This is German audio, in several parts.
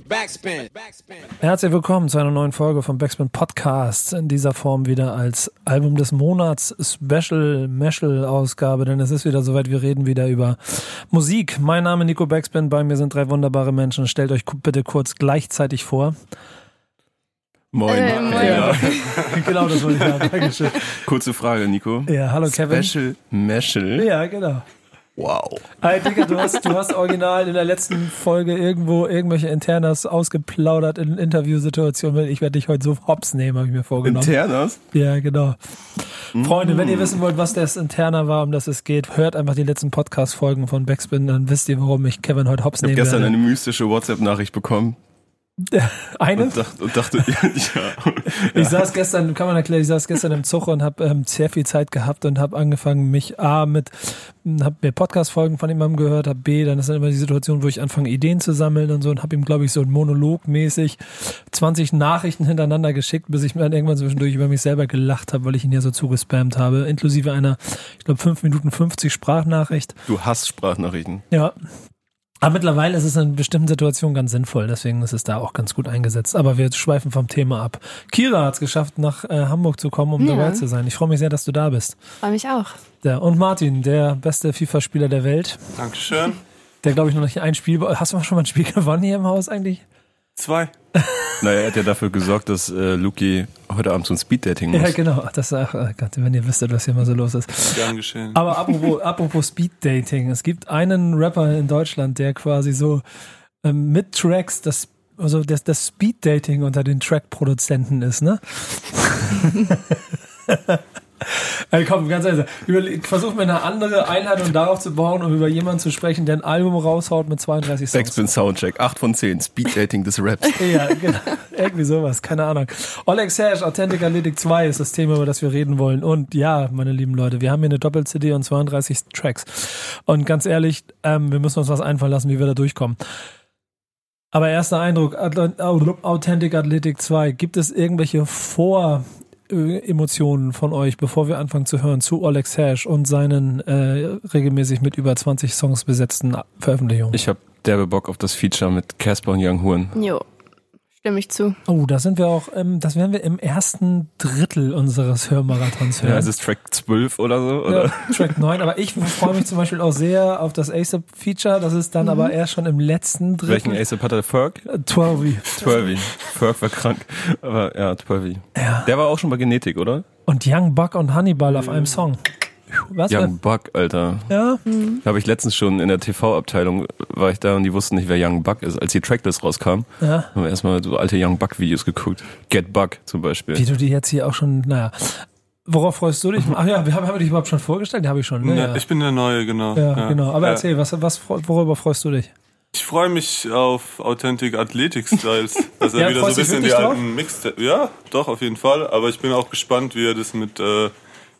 Backspin. Herzlich willkommen zu einer neuen Folge vom Backspin Podcast. In dieser Form wieder als Album des Monats Special Meshel Ausgabe, denn es ist wieder soweit, wir reden wieder über Musik. Mein Name ist Nico Backspin, bei mir sind drei wunderbare Menschen. Stellt euch bitte kurz gleichzeitig vor. Moin. Äh, moin. Ja, genau das wollte ich sagen. Dankeschön. Kurze Frage, Nico. Ja, hallo Kevin. Special Meshel. Ja, genau. Wow. Hey, Digga, du hast, du hast original in der letzten Folge irgendwo irgendwelche Internas ausgeplaudert in Interviewsituationen. Ich werde dich heute so hops nehmen, habe ich mir vorgenommen. Internas? Ja, genau. Freunde, wenn ihr wissen wollt, was das Interner war, um das es geht, hört einfach die letzten Podcast-Folgen von Backspin, dann wisst ihr, warum ich Kevin heute hops Ich habe nehmen gestern werde. eine mystische WhatsApp-Nachricht bekommen Eine? und dachte, und dachte ja, Ich saß gestern, kann man erklären, ich saß gestern im Zug und habe ähm, sehr viel Zeit gehabt und habe angefangen, mich A mit, habe mir Podcast-Folgen von jemandem gehört, habe B, dann ist dann immer die Situation, wo ich anfange, Ideen zu sammeln und so und habe ihm, glaube ich, so Monolog-mäßig 20 Nachrichten hintereinander geschickt, bis ich mir dann irgendwann zwischendurch über mich selber gelacht habe, weil ich ihn ja so zugespammt habe, inklusive einer, ich glaube, 5 Minuten 50 Sprachnachricht. du hast Sprachnachrichten. Ja. Aber mittlerweile ist es in bestimmten Situationen ganz sinnvoll, deswegen ist es da auch ganz gut eingesetzt. Aber wir schweifen vom Thema ab. Kira hat es geschafft, nach äh, Hamburg zu kommen, um Ja. dabei zu sein. Ich freue mich sehr, dass du da bist. Freue mich auch. Ja, und Martin, der beste FIFA-Spieler der Welt, Dankeschön. der glaube ich noch nicht ein Spiel. Hast du schon mal ein Spiel gewonnen hier im Haus eigentlich? Zwei. Naja, er hat ja dafür gesorgt, dass äh, Luki heute Abend zum Speeddating muss. Ja, genau. Das ach, oh Gott, wenn ihr wüsstet, was hier mal so los ist. Gern geschehen. Aber apropos, apropos Speed-Dating. Es gibt einen Rapper in Deutschland, der quasi so ähm, mit Tracks das also das, das Speed-Dating unter den Track-Produzenten ist, ne? Ey, komm, ganz ehrlich. Überleg- Versuch mir eine andere Einladung darauf zu bauen, um über jemanden zu sprechen, der ein Album raushaut mit 32 Songs. Backspin Soundcheck, 8 von 10, Speeddating des Raps. Ja, genau. Irgendwie sowas, keine Ahnung. Oleg Sash, Authentic Athletic 2 ist das Thema, über das wir reden wollen. Und ja, meine lieben Leute, wir haben hier eine Doppel-CD und 32 Tracks. Und ganz ehrlich, ähm, wir müssen uns was einfallen lassen, wie wir da durchkommen. Aber erster Eindruck, Authentic Athletic 2, gibt es irgendwelche Vor-Emotionen von euch, bevor wir anfangen zu hören, zu Oleg Sash und seinen äh, regelmäßig mit über 20 Songs besetzten Veröffentlichungen? Ich habe derbe Bock auf das Feature mit Casper und Young Huren. Jo. Stimme ich zu. Oh, da sind wir auch, ähm, das werden wir im ersten Drittel unseres Hörmarathons hören. Ja, es ist Track 12 oder so, oder? Ja, Track 9, aber ich freue mich zum Beispiel auch sehr auf das ASAP-Feature, das ist dann aber erst schon im letzten Welchen Drittel. ASAP hat er? Ferg? 12. 12. Ferg war krank. Aber ja, 12. Ja. Der war auch schon bei Genetik, oder? Und Young Buck und Hannibal auf einem Song. Was? Young Buck, Alter. Ja? Da habe ich letztens schon in der TV-Abteilung, war ich da und die wussten nicht, wer Young Buck ist. Als die Tracklist rauskam, Ja. haben wir erstmal so alte Young Buck-Videos geguckt. Get Buck zum Beispiel. Wie du die jetzt hier auch schon, naja. Worauf freust du dich? Ach ja, wir haben, wir dich überhaupt schon vorgestellt? Die habe ich schon, ne? Ja, Ich bin der Neue, genau. ja, genau. Aber Ja. erzähl, was, was, worüber freust du dich? Ich freue mich auf Authentic Athletic Styles. Dass er Ja, wieder so ein freust du dich bisschen die alten Mixtape. Ja, doch, auf jeden Fall. Aber ich bin auch gespannt, wie er das mit äh,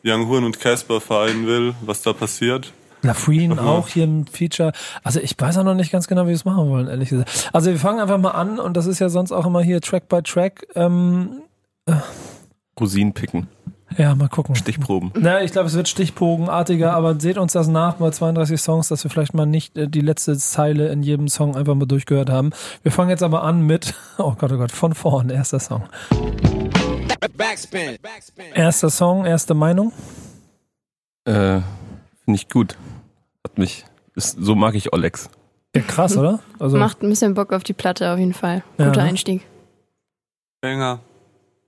Young Huren und Casper vereinen will, was da passiert. Lafreen auch hier ein Feature. Also ich weiß auch noch nicht ganz genau, wie wir es machen wollen, ehrlich gesagt. Also wir fangen einfach mal an und das ist ja sonst auch immer hier Track by Track. Ähm, Rosinen picken. ja, mal gucken. Stichproben. Na, ich glaube, es wird stichbogenartiger, aber seht uns das nach bei 32 Songs, dass wir vielleicht mal nicht äh, die letzte Zeile in jedem Song einfach mal durchgehört haben. Wir fangen jetzt aber an mit, oh Gott, oh Gott, von vorn, erster Song. Backspin. Erster Song, erste Meinung. Äh, Finde ich gut. Hat mich, ist, so mag ich Olex. Ja, krass, oder? Also, Macht ein bisschen Bock auf die Platte auf jeden Fall. Ja, Guter ne? Einstieg. Banger.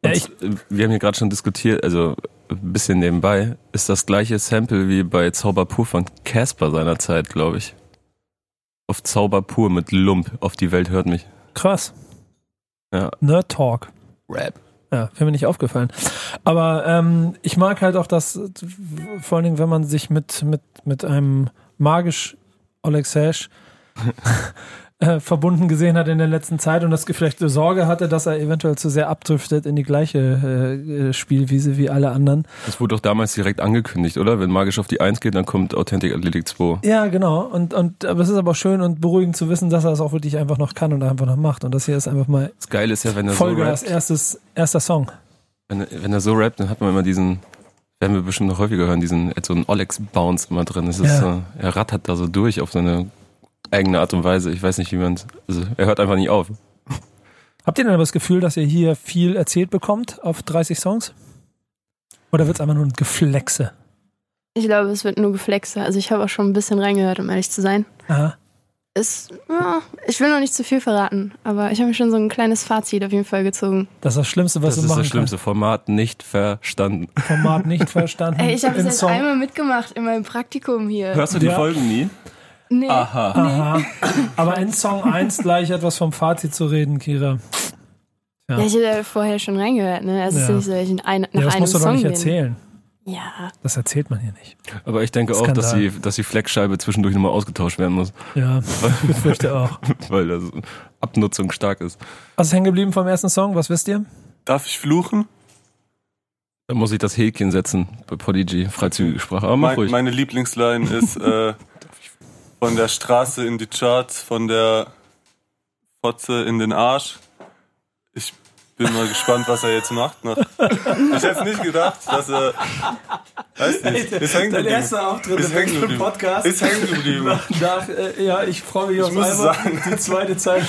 ja, ich, äh, wir haben hier gerade schon diskutiert, also ein bisschen nebenbei, ist das gleiche Sample wie bei Zauber pur von Casper seinerzeit, glaube ich. Auf Zauber pur mit Lump, auf die Welt hört mich. krass. Ja. Nerd Talk. Rap. Ja, wäre mir nicht aufgefallen. Aber ähm, ich mag halt auch das, vor allen Dingen, wenn man sich mit, mit, mit einem magisch Oleg Sash äh, verbunden gesehen hat in der letzten Zeit und das vielleicht Sorge hatte, dass er eventuell zu sehr abdriftet in die gleiche äh, äh, Spielwiese wie alle anderen. Das wurde doch damals direkt angekündigt, oder? Wenn Magisch auf die 1 geht, dann kommt Authentic Athletic 2. Ja, genau. Und, und aber es ist aber schön und beruhigend zu wissen, dass er es auch wirklich einfach noch kann und einfach noch macht. Und das hier ist einfach mal Das Geile ist ja, wenn er Vollgas, so rappt, erstes, erster Song. wenn, er- wenn er so rappt, dann hat man immer diesen, werden wir bestimmt noch häufiger hören, diesen, so einen Olex-Bounce immer drin. Das ist Ja. so, er rattert da so durch auf seine eigene Art und Weise. Ich weiß nicht, wie man also er hört einfach nicht auf. Habt ihr denn aber das Gefühl, dass ihr hier viel erzählt bekommt auf 30 Songs? Oder wird es einfach nur ein Geflexe? Ich glaube, es wird nur Geflexe. Also ich habe auch schon ein bisschen reingehört, um ehrlich zu sein. Aha. Es, ja, ich will noch nicht zu viel verraten, aber ich habe mir schon so ein kleines Fazit auf jeden Fall gezogen. Das ist das Schlimmste, was Das du ist machen das schlimmste Format, nicht verstanden. Format nicht verstanden. Ey, ich habe es jetzt einmal mitgemacht in meinem Praktikum hier. Hörst du die Ja. Folgen nie? Nee. Aha. Aha. Aber in Song 1 gleich etwas vom Fazit zu reden, Kira. Ja, ich habe ja vorher schon reingehört, ne? Es ist Ja. nicht so, ich in ein, nach Ja, das einem musst du doch Song nicht bin. erzählen. Ja. Das erzählt man hier nicht. Aber ich denke auch, dass Skandal. die, dass die Fleckscheibe zwischendurch nochmal ausgetauscht werden muss, Ja, ich befürchte auch. weil das Abnutzung stark ist. Was ist hängen geblieben vom ersten Song? Was wisst ihr? Darf ich fluchen? Da muss ich das Häkchen setzen bei Prodigy, freizügige Sprache. Aber mach Mein, ruhig. meine Lieblingsline ist äh, von der Straße in die Charts, von der Fotze in den Arsch. Ich bin mal gespannt, was er jetzt macht. Noch. Ich hätte nicht gedacht, dass er. Weiß nicht. Ist hängen Dein erster Auftritt Ist im. Podcast. Ist hängen geblieben. Nach, äh, ja, ich freue mich muss Album. sagen. Die zweite Zeile.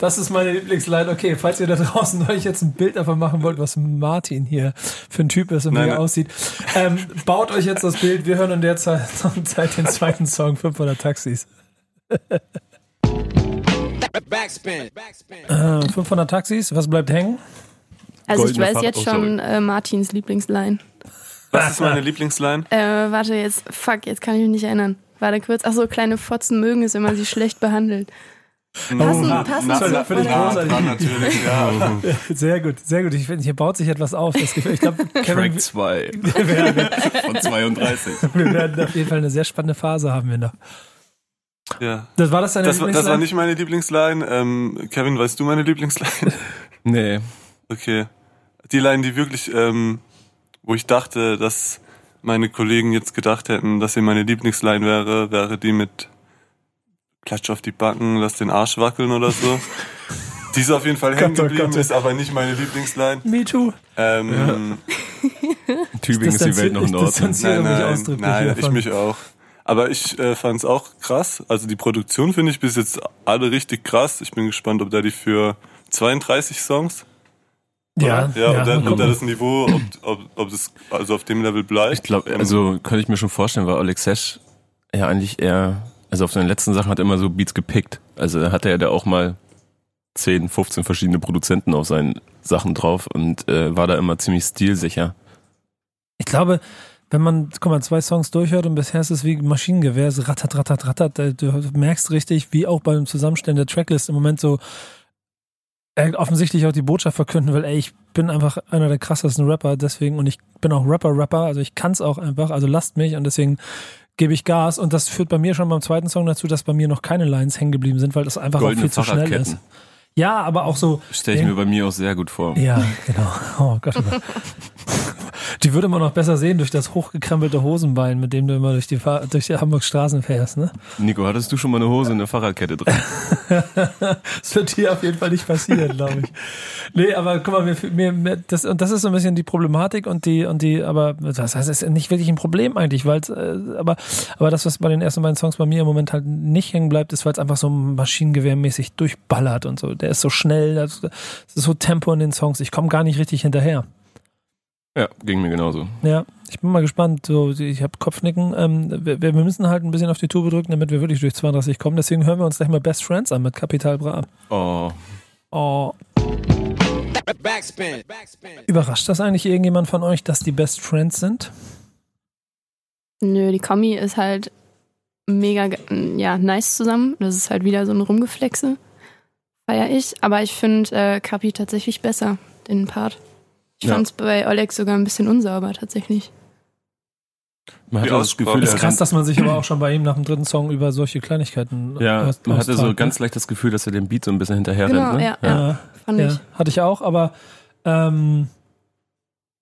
Das ist meine Lieblingsline. Okay, falls ihr da draußen euch jetzt ein Bild davon machen wollt, was Martin hier für ein Typ ist und wie er aussieht, ähm, baut euch jetzt das Bild. Wir hören in der Zeit, Zeit den zweiten Song 500 Taxis. Backspin. Backspin. Äh, 500 Taxis, was bleibt hängen? Also ich Goldene weiß Fahrt- jetzt oh, schon äh, Martins Lieblingsline. Was ist meine Lieblingsline? Äh, warte, jetzt, fuck, jetzt kann ich mich nicht erinnern. Warte kurz. Ach so, kleine Fotzen mögen es, wenn man sie schlecht behandelt. Passen, na, passen na, na, finde ich großartig. dran natürlich, ja. Sehr gut, sehr gut. Ich finde, hier baut sich etwas auf. Das Gefühl, ich glaube, Kevin, Track 2 wir werden, von 32. wir werden auf jeden Fall eine sehr spannende Phase haben wir noch. Ja. Das war das deine Das, war- das war Lieblingsline? nicht meine Lieblingsline. Ähm, Kevin, weißt du meine Lieblingsline? Nee. Okay. Die Line, die wirklich, ähm, wo ich dachte, dass meine Kollegen jetzt gedacht hätten, dass sie meine Lieblingsline wäre, wäre die mit Klatsch auf die Backen, lass den Arsch wackeln oder so. die ist auf jeden Fall hängen oh geblieben, ist aber nicht meine Lieblingsline. Me too. Ähm, Tübingen ist die Welt noch in Ordnung. nein, nein, nein, ich mich auch. Aber ich äh, fand es auch krass. Also die Produktion finde ich bis jetzt alle richtig krass. Ich bin gespannt, ob da die für 32 Songs Ja, Ja, ja, und, dann, mal und dann gucken. das Niveau, ob, ob, ob das also auf dem Level bleibt. Ich glaube, also könnte ich mir schon vorstellen, weil Alex Sesh ja eigentlich eher, also auf seinen letzten Sachen hat er immer so Beats gepickt. Also da hatte er da auch mal 10, 15 verschiedene Produzenten auf seinen Sachen drauf und äh, war da immer ziemlich stilsicher. Ich glaube, wenn man, guck mal, zwei Songs durchhört und bisher ist es wie Maschinengewehr, es rattert, rattert, rattert, äh, du merkst richtig, wie auch beim Zusammenstellen der Tracklist im Moment so offensichtlich auch die Botschaft verkünden will, ey, ich bin einfach einer der krassesten Rapper, deswegen, und ich bin auch Rapper-Rapper, also ich kann's auch einfach, also lasst mich und deswegen gebe ich Gas. Und das führt bei mir schon beim zweiten Song dazu, dass bei mir noch keine Lines hängen geblieben sind, weil das einfach Goldene auch viel zu schnell ist. Ja, aber auch so, Stelle ich mir bei mir auch sehr gut vor. ja, genau. Oh Gott. oh Gott. Die würde man noch besser sehen durch das hochgekrempelte Hosenbein, mit dem du immer durch die, Fahr durch die Hamburg Straßen fährst, ne? Nico, hattest du schon mal eine Hose in der Fahrradkette drin? Das wird hier auf jeden Fall nicht passieren, glaube ich. Nee, aber guck mal, mir, mir, mir, das, und das ist so ein bisschen die Problematik und die, und die, aber das heißt, es ist nicht wirklich ein Problem eigentlich, weil äh, aber, aber das, was bei den ersten beiden Songs bei mir im Moment halt nicht hängen bleibt, ist, weil es einfach so maschinengewehrmäßig durchballert und so. Der ist so schnell, das ist so Tempo in den Songs, ich komme gar nicht richtig hinterher. Ja, ging mir genauso. Ja, ich bin mal gespannt. So, ich habe Kopfnicken. Ähm, wir, wir müssen halt ein bisschen auf die Tube drücken, damit wir wirklich durch 32 kommen. Deswegen hören wir uns gleich mal Best Friends an mit Capital Bra. Oh, Oh, Backspin. Backspin. überrascht das eigentlich irgendjemand von euch, dass die Best Friends sind? Nö, die Kombi ist halt mega, ja, nice zusammen. Das ist halt wieder so ein Rumgeflexe. Feier ich. Aber ich finde äh, Kapi tatsächlich besser, den Part. Ich Ja. fand's bei Oleg sogar ein bisschen unsauber, tatsächlich. man hatte das Aussprache. Gefühl, Ist krass, dass man sich aber auch schon bei ihm nach dem dritten Song über solche Kleinigkeiten ja, aus- man hatte so ganz leicht das Gefühl, dass er den Beat so ein bisschen hinterher Genau, rennt. Ne? ja, ne? ja, Fand ja, ich. hatte ich auch, aber ähm,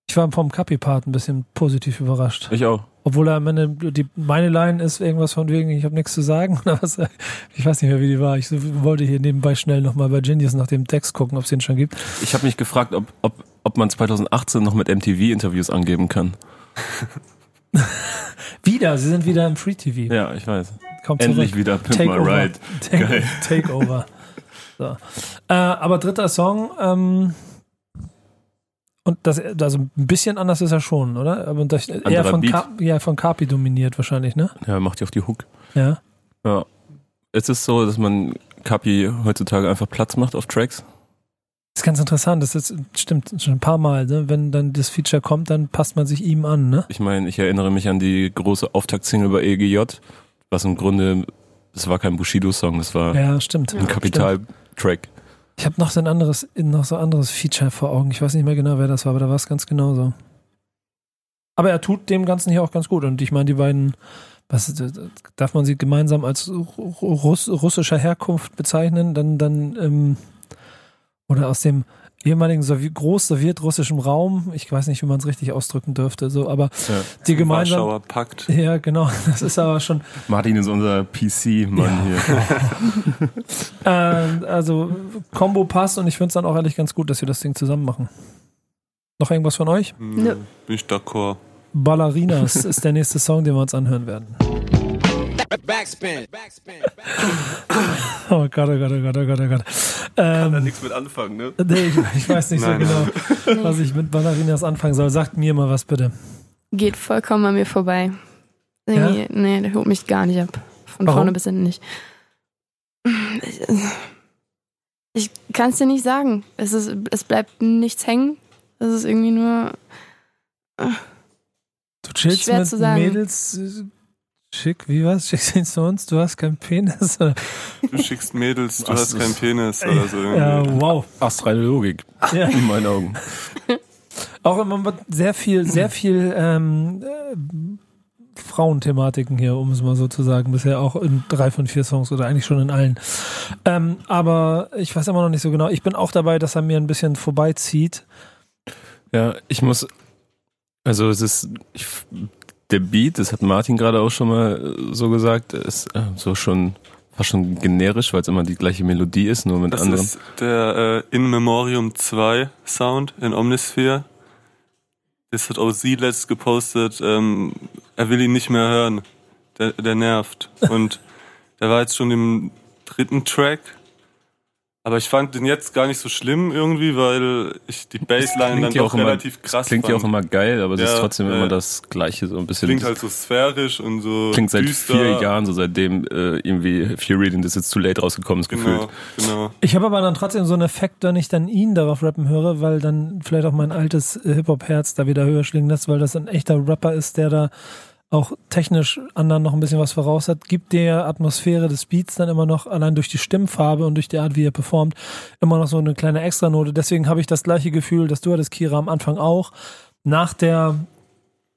ich war vom Capi-Part ein bisschen positiv überrascht. Ich auch. Obwohl er am Ende, die, meine Line ist irgendwas von wegen, ich habe nichts zu sagen. Oder was, ich weiß nicht mehr, wie die war. Ich wollte hier nebenbei schnell nochmal bei Genius nach dem Text gucken, ob es den schon gibt. Ich habe mich gefragt, ob, ob, ob man 2018 noch mit MTV-Interviews angeben kann. Wieder, sie sind wieder im Free TV. Ja, ich weiß. Kommt Endlich zurück. wieder Pimp My Takeover. Ride. Take. Takeover. So. Äh, aber dritter Song, ähm, und das, also ein bisschen anders ist er schon, oder? Aber das, eher von. Ka ja, von Carpi dominiert wahrscheinlich, ne? Ja, macht ja auf die Hook. Ja. Ja. Es ist so, dass man Kapi heutzutage einfach Platz macht auf Tracks. Das ist ganz interessant, das ist, stimmt schon ein paar Mal, ne? Wenn dann das Feature kommt, dann passt man sich ihm an, ne? Ich meine, ich erinnere mich an die große Auftaktsingle bei EGJ, was im Grunde, das war kein Bushido-Song, das war Ja, stimmt. ein Kapital-Track. Ich habe noch so ein anderes, noch so anderes Feature vor Augen. Ich weiß nicht mehr genau, wer das war, aber da war es ganz genauso. Aber er tut dem Ganzen hier auch ganz gut. Und ich meine, die beiden, was darf man sie gemeinsam als Russ, russischer Herkunft bezeichnen? Dann, dann, ähm, oder aus dem ehemaligen Sowie groß-sowjetrussischen Raum. Ich weiß nicht, wie man es richtig ausdrücken dürfte. So, aber Ja. die gemeinsam. Warschauer Pakt. Ja, genau. Das ist aber schon. Martin ist unser PC-Mann hier. Äh, also Combo passt und ich finde es dann auch ehrlich ganz gut, dass wir das Ding zusammen machen. Noch irgendwas von euch? Nö. Bin ich d'accord. Ballerinas ist der nächste Song, den wir uns anhören werden. Backspin. Backspin. Oh Gott, oh Gott, oh Gott, oh Gott, oh Gott. Ähm, nichts mit anfangen, ne? nee, ich, ich weiß nicht Nein, so genau, was ich mit Ballerinas anfangen soll. Sagt mir mal was bitte. Geht vollkommen an mir vorbei. Irgendwie, Nee, der holt mich gar nicht ab. Von Warum? vorne bis hinten nicht. Ich, ich kann es dir nicht sagen. Es, ist, es bleibt nichts hängen. Es ist irgendwie nur. Du chillst Schwer mit zu sagen. Mädels. Schick, wie was? Schickst du ihn zu uns? Du hast keinen Penis? Oder? Du schickst Mädels, du Was hast keinen Penis oder so. irgendwie. Ja, wow. Astreine Logik, Ja. in meinen Augen. Auch immer mit sehr viel, sehr viel ähm, äh, Frauenthematiken hier, um es mal so zu sagen. Bisher auch in drei von vier Songs oder eigentlich schon in allen. Ähm, aber ich weiß immer noch nicht so genau. Ich bin auch dabei, dass er mir ein bisschen vorbeizieht. Ja, ich muss, also es ist, ich, der Beat, das hat Martin gerade auch schon mal äh, so gesagt, ist äh, so schon fast schon generisch, weil es immer die gleiche Melodie ist, nur mit Das anderen. ist der äh, In Memoriam 2 Sound in Omnisphere. Das hat auch sie letzt gepostet. Ähm, er will ihn nicht mehr hören. Der, der nervt. Und der war jetzt schon im dritten Track. Aber ich fand den jetzt gar nicht so schlimm irgendwie, weil ich die Bassline dann ja doch relativ krass Klingt ja fand. auch immer geil, aber es ist Ja, trotzdem ja. immer das Gleiche, so ein bisschen. Klingt halt so sphärisch und so klingt seit düster. vier Jahren, so seitdem äh, irgendwie Fear Reading das jetzt too late rausgekommen ist, gefühlt. Genau, genau. Ich habe aber dann trotzdem so einen Effekt, wenn ich dann ihn darauf rappen höre, weil dann vielleicht auch mein altes äh, Hip-Hop-Herz da wieder höher schwingen lässt, weil das ein echter Rapper ist, der da auch technisch anderen noch ein bisschen was voraus hat, gibt der Atmosphäre des Beats dann immer noch, allein durch die Stimmfarbe und durch die Art, wie er performt, immer noch so eine kleine Extranote. Deswegen habe ich das gleiche Gefühl, dass du hattest, Kira, am Anfang auch. Nach der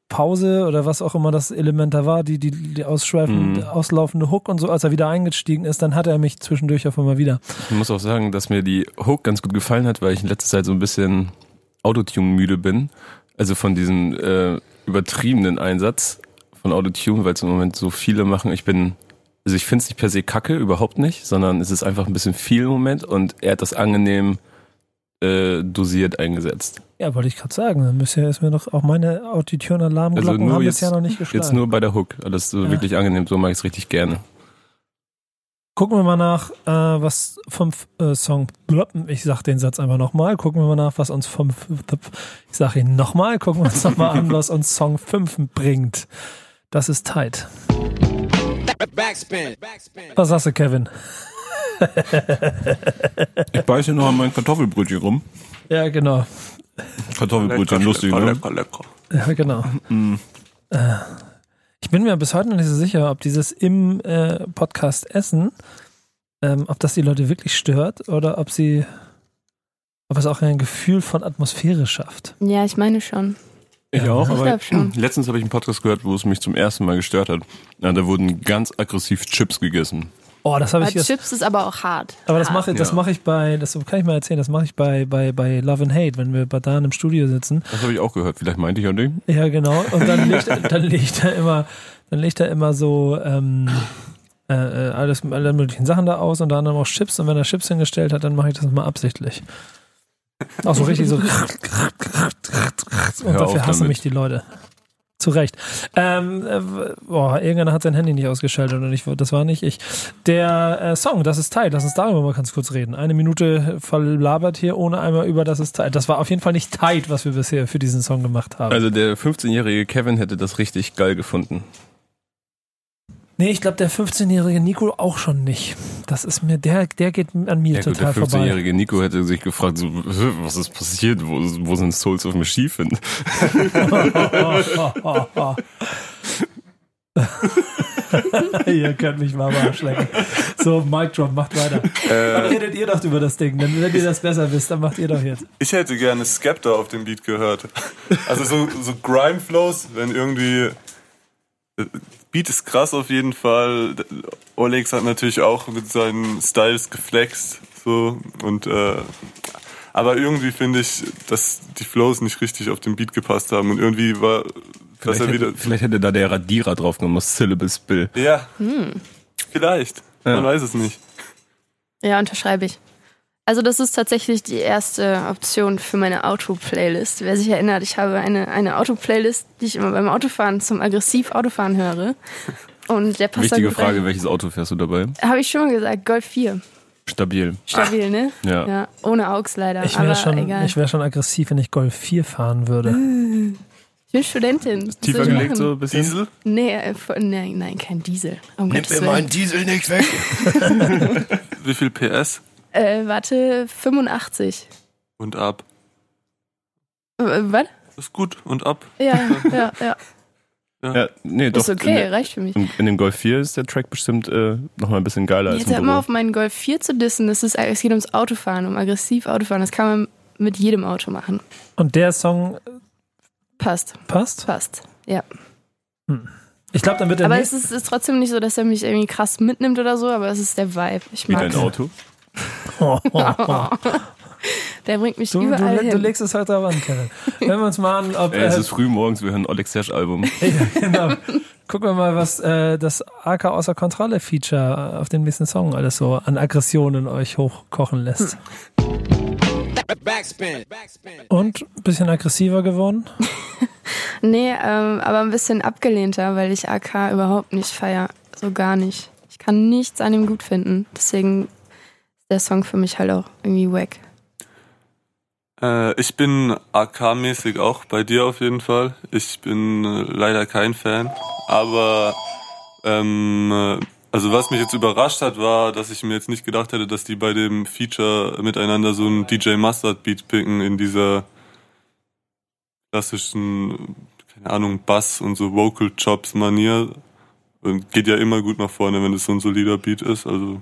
Pause oder was auch immer das Element da war, die, die, die ausschweifende, Mhm. auslaufende Hook und so, als er wieder eingestiegen ist, dann hat er mich zwischendurch auf einmal wieder. Ich muss auch sagen, dass mir die Hook ganz gut gefallen hat, weil ich in letzter Zeit so ein bisschen Autotune müde bin. Also von diesem äh, übertriebenen Einsatz von Autotune, weil es im Moment so viele machen. Ich bin, also ich finde es nicht per se kacke, überhaupt nicht, sondern es ist einfach ein bisschen viel im Moment und er hat das angenehm äh, dosiert eingesetzt. Ja, wollte ich gerade sagen. Dann bisher ist mir doch auch meine Auditune-Alarmglocken Also nur haben jetzt- bisher noch nicht geschlagen. Jetzt nur bei der Hook. Alles so Ja. wirklich angenehm, so mag ich es richtig gerne. Gucken wir mal nach, äh, was vom äh, Song, ich sag den Satz einfach nochmal, gucken wir mal nach, was uns vom, ich sag ihn nochmal, gucken wir uns nochmal an, was uns Song 5 bringt. Das ist tight. Backspin. Backspin. Was sagst du, Kevin? Ich beiße noch an mein Kartoffelbrötchen rum. Ja, genau. Kartoffelbrötchen, lustig, lecker, ne? lecker, lecker. Ja, genau. Mm. Äh, ich bin mir bis heute noch nicht so sicher, ob dieses im äh, Podcast Essen, ähm, ob das die Leute wirklich stört oder ob sie, ob es auch ein Gefühl von Atmosphäre schafft. Ja, ich meine schon. Ich auch, ich aber schon. letztens habe ich einen Podcast gehört, wo es mich zum ersten Mal gestört hat. Ja, da wurden ganz aggressiv Chips gegessen. Oh, das habe ich jetzt. Chips ist aber auch hart. Aber das mache das Ja. mache ich bei, das kann ich mal erzählen, das mache ich bei, bei, bei Love and Hate, wenn wir bei Dan im Studio sitzen. Das habe ich auch gehört. Vielleicht meinte ich an den. Ja, genau. Und dann legt, er- dann legt er immer, dann legt er immer so ähm, äh, äh, alles, alle möglichen Sachen da aus, unter anderem auch Chips. Und wenn er Chips hingestellt hat, dann mache ich das mal absichtlich. Auch so richtig so. Und dafür hassen mich die Leute. Zu Recht. Ähm, äh, boah, irgendeiner hat sein Handy nicht ausgeschaltet oder nicht. Das war nicht ich. Der äh, Song, das ist tight. Lass uns darüber mal ganz kurz reden. Eine Minute verlabert hier, ohne einmal über das ist tight. Das war auf jeden Fall nicht tight, was wir bisher für diesen Song gemacht haben. Also der 15-jährige Kevin hätte das richtig geil gefunden. Nee, ich glaube, der 15-jährige Nico auch schon nicht. Das ist mir, der, der geht an mir Ja gut, total der vorbei. 15-jährige Nico hätte sich gefragt, so, was ist passiert? Wo, wo sind Souls of hin? Ihr könnt mich mal am Arsch lecken. So, Mic Drop, macht weiter. Dann redet ihr doch über das Ding. Dann, wenn ihr das besser wisst, dann macht ihr doch jetzt. Ich hätte gerne Skepta auf dem Beat gehört. Also so, so Grime-Flows, wenn irgendwie. Beat ist krass auf jeden Fall. Olex hat natürlich auch mit seinen Styles geflext. So, und, äh, aber irgendwie finde ich, dass die Flows nicht richtig auf den Beat gepasst haben. Und irgendwie war, dass Vielleicht er wieder. hätte, vielleicht hätte da der Radierer drauf genommen, das Syllable Spill. Ja, vielleicht. Man Ja. weiß es nicht. Ja, unterschreibe ich. Also das ist tatsächlich die erste Option für meine Auto-Playlist. Wer sich erinnert, ich habe eine, eine Auto-Playlist, die ich immer beim Autofahren zum aggressiv Autofahren höre. Und der passt Wichtige Frage, rein. welches Auto fährst du dabei? Habe ich schon mal gesagt, Golf 4. Stabil. Stabil, ne? Ja. Ja, ohne AUX leider. Ich aber wäre schon, egal. ich wär schon aggressiv, wenn ich Golf 4 fahren würde. Ich bin Studentin. Was Tiefer gelegt so ein bisschen? Diesel? Nee, äh, nein, nein, kein Diesel. Um Gottes Willen. Diesel nicht weg. Wie viel PS? Äh, warte, 85. Und ab. Äh, was? Ist gut. Und ab. Ja, ja, ja. Ja, nee, doch. Ist okay, In, der- reicht für mich. in, in dem Golf 4 ist der Track bestimmt äh, nochmal ein bisschen geiler als Jetzt im hör mal Büro. auf meinen Golf 4 zu dissen. Das ist, es geht ums Autofahren, um aggressiv Autofahren. Das kann man mit jedem Auto machen. Und der Song Passt, passt? passt. Ja. Ich glaube, dann wird der Aber es ist, ist trotzdem nicht so, dass er mich irgendwie krass mitnimmt oder so, aber es ist der Vibe. Ich Wie mag dein Auto. Der bringt mich Du, du, überall du hin. legst es halt daran, Kevin. Hören wir uns mal an, ob. Ey, es Äh, ist früh morgens, wir hören Alex Serge Album. ja, genau. Gucken wir mal, was äh, das AK außer Kontrolle Feature auf dem nächsten Song alles so an Aggressionen euch hochkochen lässt. Backspin. Backspin. Und ein bisschen aggressiver geworden. Nee, ähm, aber ein bisschen abgelehnter, weil ich AK überhaupt nicht feier. So gar nicht. Ich kann nichts an ihm gut finden. Deswegen der Song für mich halt auch irgendwie wack. Äh, ich bin AK-mäßig auch bei dir auf jeden Fall. Ich bin äh, leider kein Fan. Aber ähm, äh, also was mich jetzt überrascht hat, war, dass ich mir jetzt nicht gedacht hätte, dass die bei dem Feature miteinander so einen DJ Mustard Beat picken in dieser klassischen, keine Ahnung, Bass und so Vocal Chops Manier. Und geht ja immer gut nach vorne, wenn es so ein solider Beat ist. Also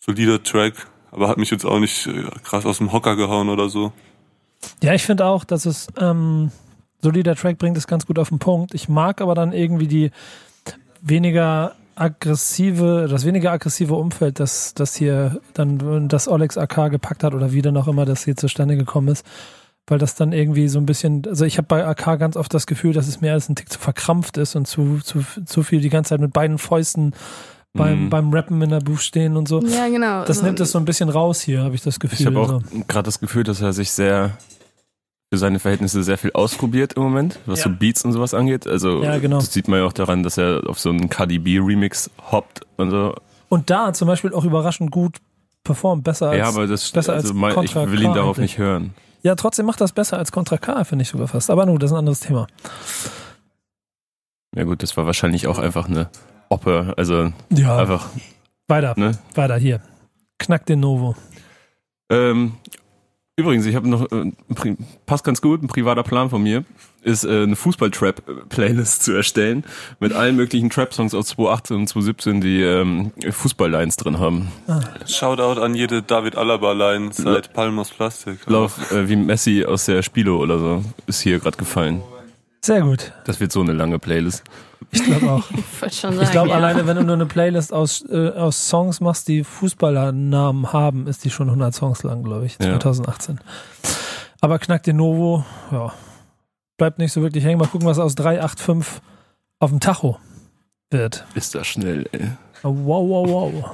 solider Track. Aber hat mich jetzt auch nicht äh, krass aus dem Hocker gehauen oder so. Ja, ich finde auch, dass es ähm, solider Track bringt es ganz gut auf den Punkt. Ich mag aber dann irgendwie die weniger aggressive, das weniger aggressive Umfeld, das, das hier dann das Olex AK gepackt hat oder wie dann auch immer das hier zustande gekommen ist. Weil das dann irgendwie so ein bisschen, also ich habe bei AK ganz oft das Gefühl, dass es mehr als ein Tick zu verkrampft ist und zu, zu, zu viel die ganze Zeit mit beiden Fäusten beim, Mhm. beim Rappen in der Buch stehen und so. Ja, genau. Das so, nimmt es so ein bisschen raus hier, habe ich das Gefühl. Ich habe auch so. gerade das Gefühl, dass er sich sehr für seine Verhältnisse sehr viel ausprobiert im Moment, was Ja. so Beats und sowas angeht. Also Ja, genau. das sieht man ja auch daran, dass er auf so einen KDB Remix hoppt und so. Und da zum Beispiel auch überraschend gut performt, besser als ja, aber das besser also als mein, ich will ihn K darauf eigentlich. nicht hören. Ja, trotzdem macht das besser als Contra K, finde ich sogar fast. Aber nun, das ist ein anderes Thema. Ja gut, das war wahrscheinlich auch einfach eine Oppe, also Ja, einfach, weiter, ne? weiter hier. Knack den Novo. Ähm, übrigens, ich habe noch, äh, passt ganz gut, ein privater Plan von mir, ist äh, eine Fußball-Trap-Playlist zu erstellen mit allen möglichen Trap-Songs aus 2018 und 2017, die ähm, Fußball-Lines drin haben. Shoutout an jede David Alaba-Line seit Palmos Plastik. Lauf äh, wie Messi aus der Spilo oder so ist hier gerade gefallen. Sehr gut. Das wird so eine lange Playlist. Ich glaube auch. Ich. Ich glaube, ja. alleine wenn du nur eine Playlist aus, äh, aus Songs machst, die Fußballernamen haben, ist die schon 100 Songs lang, glaube ich, Ja. 2018. Aber Knack den Novo, ja, bleibt nicht so wirklich hängen. Mal gucken, was aus 385 auf dem Tacho wird. Ist das schnell, ey. Oh, Wow, wow, wow.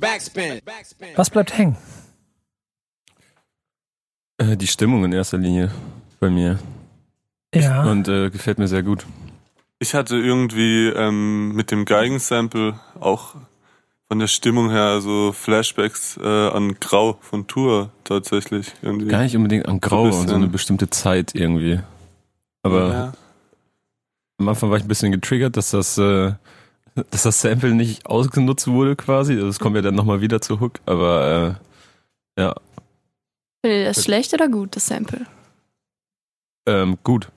Backspin. Backspin. Was bleibt hängen? Äh, die Stimmung in erster Linie bei mir. Ja. Und äh, gefällt mir sehr gut. Ich hatte irgendwie ähm, mit dem Geigensample auch von der Stimmung her so Flashbacks äh, an Grau von Tour tatsächlich. Irgendwie. Gar nicht unbedingt an Grau und so bisschen. eine bestimmte Zeit irgendwie. Aber ja. am Anfang war ich ein bisschen getriggert, dass das, äh, dass das Sample nicht ausgenutzt wurde quasi. Also Das kommt ja dann nochmal wieder zu Hook, aber äh, ja, Findet ihr das schlecht oder gut, das Sample? ähm, gut.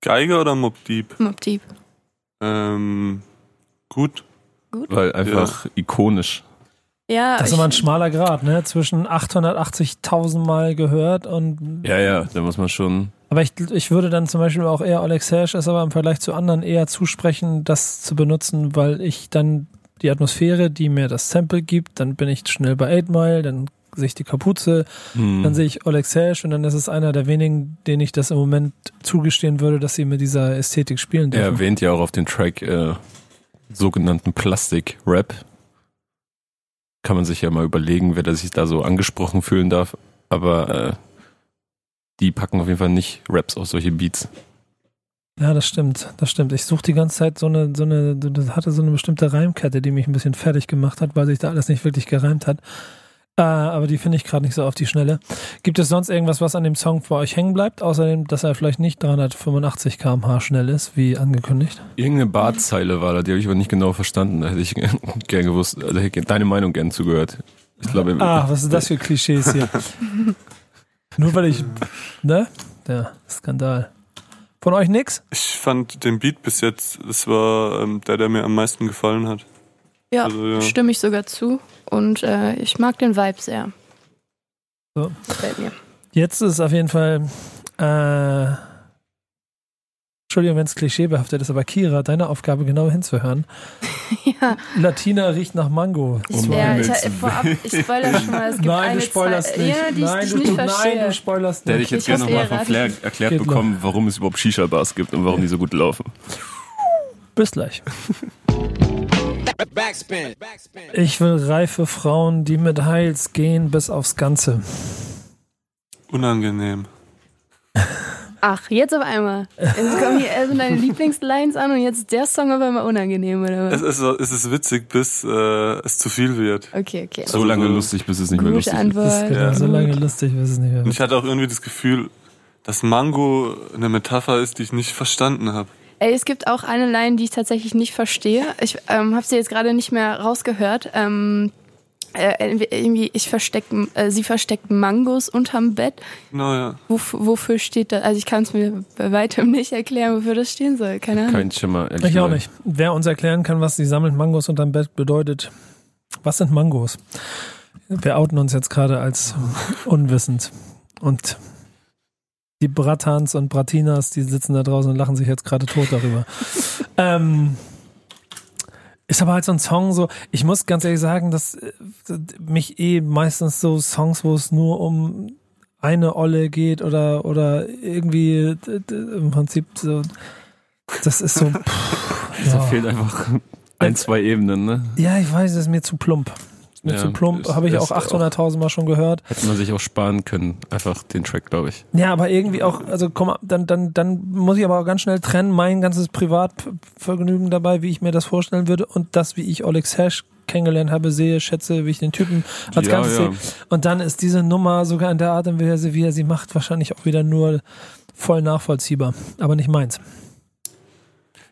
Geiger oder Mob Deep? Mob Deep. Ähm, gut. Gut. Weil einfach ikonisch. Ja, Das ist immer ein schmaler Grad, ne? Zwischen 880.000 Mal gehört und. Ja, ja, da muss man schon. Aber ich, ich würde dann zum Beispiel auch eher Alex Hash es aber im Vergleich zu anderen eher zusprechen, das zu benutzen, weil ich dann die Atmosphäre, die mir das Sample gibt, dann bin ich schnell bei 8 Mile, dann sehe ich die Kapuze, Hm. dann sehe ich Alex Hash und dann ist es einer der wenigen, denen ich das im Moment zugestehen würde, dass sie mit dieser Ästhetik spielen Er dürfen. erwähnt ja auch auf dem Track äh, sogenannten Plastik-Rap. Kann man sich ja mal überlegen, wer sich da so angesprochen fühlen darf. Aber äh, die packen auf jeden Fall nicht Raps auf solche Beats. Ja, das stimmt, das stimmt. Ich suche die ganze Zeit so eine, so eine, das hatte so eine bestimmte Reimkette, die mich ein bisschen fertig gemacht hat, weil sich da alles nicht wirklich gereimt hat. Äh, aber die finde ich gerade nicht so auf die Schnelle. Gibt es sonst irgendwas, was an dem Song bei euch hängen bleibt, außerdem, dass er vielleicht nicht 385 km/h schnell ist, wie angekündigt? Irgendeine Bartzeile war da, die habe ich aber nicht genau verstanden. Da hätte ich gern gewusst, also hätte ich deine Meinung gern zugehört. Ich glaube, Ah, was ist das für Klischees hier? Nur weil ich, ne? Ja, Skandal. Von euch nix? Ich fand den Beat bis jetzt, das war ähm, der, der mir am meisten gefallen hat. ja, also, ja. stimme ich sogar zu. Und äh, ich mag den Vibe sehr. So. Gefällt mir. Jetzt ist auf jeden Fall, äh, Entschuldigung, wenn es klischeebehaftet ist, aber Kira, deine Aufgabe genau hinzuhören. ja, Latina riecht nach Mango. ich, Um wär, ich, vorab, ich spoilere schon mal, es gibt Nein, eine du spoilerst Zahl, nicht. Ja, die nein, ich, die du, ich nicht nein, verstehe. du spoilerst da hätte nicht. ich jetzt gerne nochmal von. Flair erklärt Geht noch. bekommen, warum es überhaupt Shisha-Bars gibt und warum die so gut laufen. Bis gleich. Backspin. Backspin. Ich will reife Frauen, die mit Heils gehen bis aufs Ganze. Unangenehm. Ach, jetzt auf einmal. Jetzt kommen hier also deine Lieblingslines an und jetzt ist der Song auf einmal unangenehm, oder Es was? ist, so- es ist witzig, bis äh, es zu viel wird. Okay, okay. So lange Also, lustig, bis es nicht mehr lustig ist. Das ist Antwort. genau Ja. so lange lustig, bis es nicht mehr Und wird. ich hatte auch irgendwie das Gefühl, dass Mango eine Metapher ist, die ich nicht verstanden habe. Ey, es gibt auch eine Line, die ich tatsächlich nicht verstehe. Ich ähm, habe sie jetzt gerade nicht mehr rausgehört. Ähm, äh, irgendwie, ich versteck, äh, sie versteckt Mangos unterm Bett. Genau, ja. Wof wofür steht das? Also ich kann es mir bei weitem nicht erklären, wofür das stehen soll. Keine Ahnung. Kein Schimmer, Ich auch nicht. Wer uns erklären kann, was die sammelt Mangos unterm Bett bedeutet. Was sind Mangos? Wir outen uns jetzt gerade als unwissend. Und die Bratans und Bratinas, die sitzen da draußen und lachen sich jetzt gerade tot darüber. ähm, ist aber halt so ein Song so, ich muss ganz ehrlich sagen, dass äh, mich eh meistens so Songs, wo es nur um eine Olle geht oder, oder irgendwie im Prinzip so, das ist so, pff, Da ja. fehlt einfach ein, zwei Ebenen, ne? Ja, ich weiß, das ist mir zu plump. Ist mir Ja, zu plump, habe ich auch 800.000 Mal schon gehört. Hätte man sich auch sparen können, einfach den Track, glaube ich. Ja, aber irgendwie auch, also komm, dann, dann, dann muss ich aber auch ganz schnell trennen, mein ganzes Privatvergnügen dabei, wie ich mir das vorstellen würde und das, wie ich Alex Hash kennengelernt habe, sehe, schätze, wie ich den Typen als Ja, Ganzes ja. sehe. Und dann ist diese Nummer sogar in der Art und Weise, wie er sie macht, wahrscheinlich auch wieder nur voll nachvollziehbar. Aber nicht meins.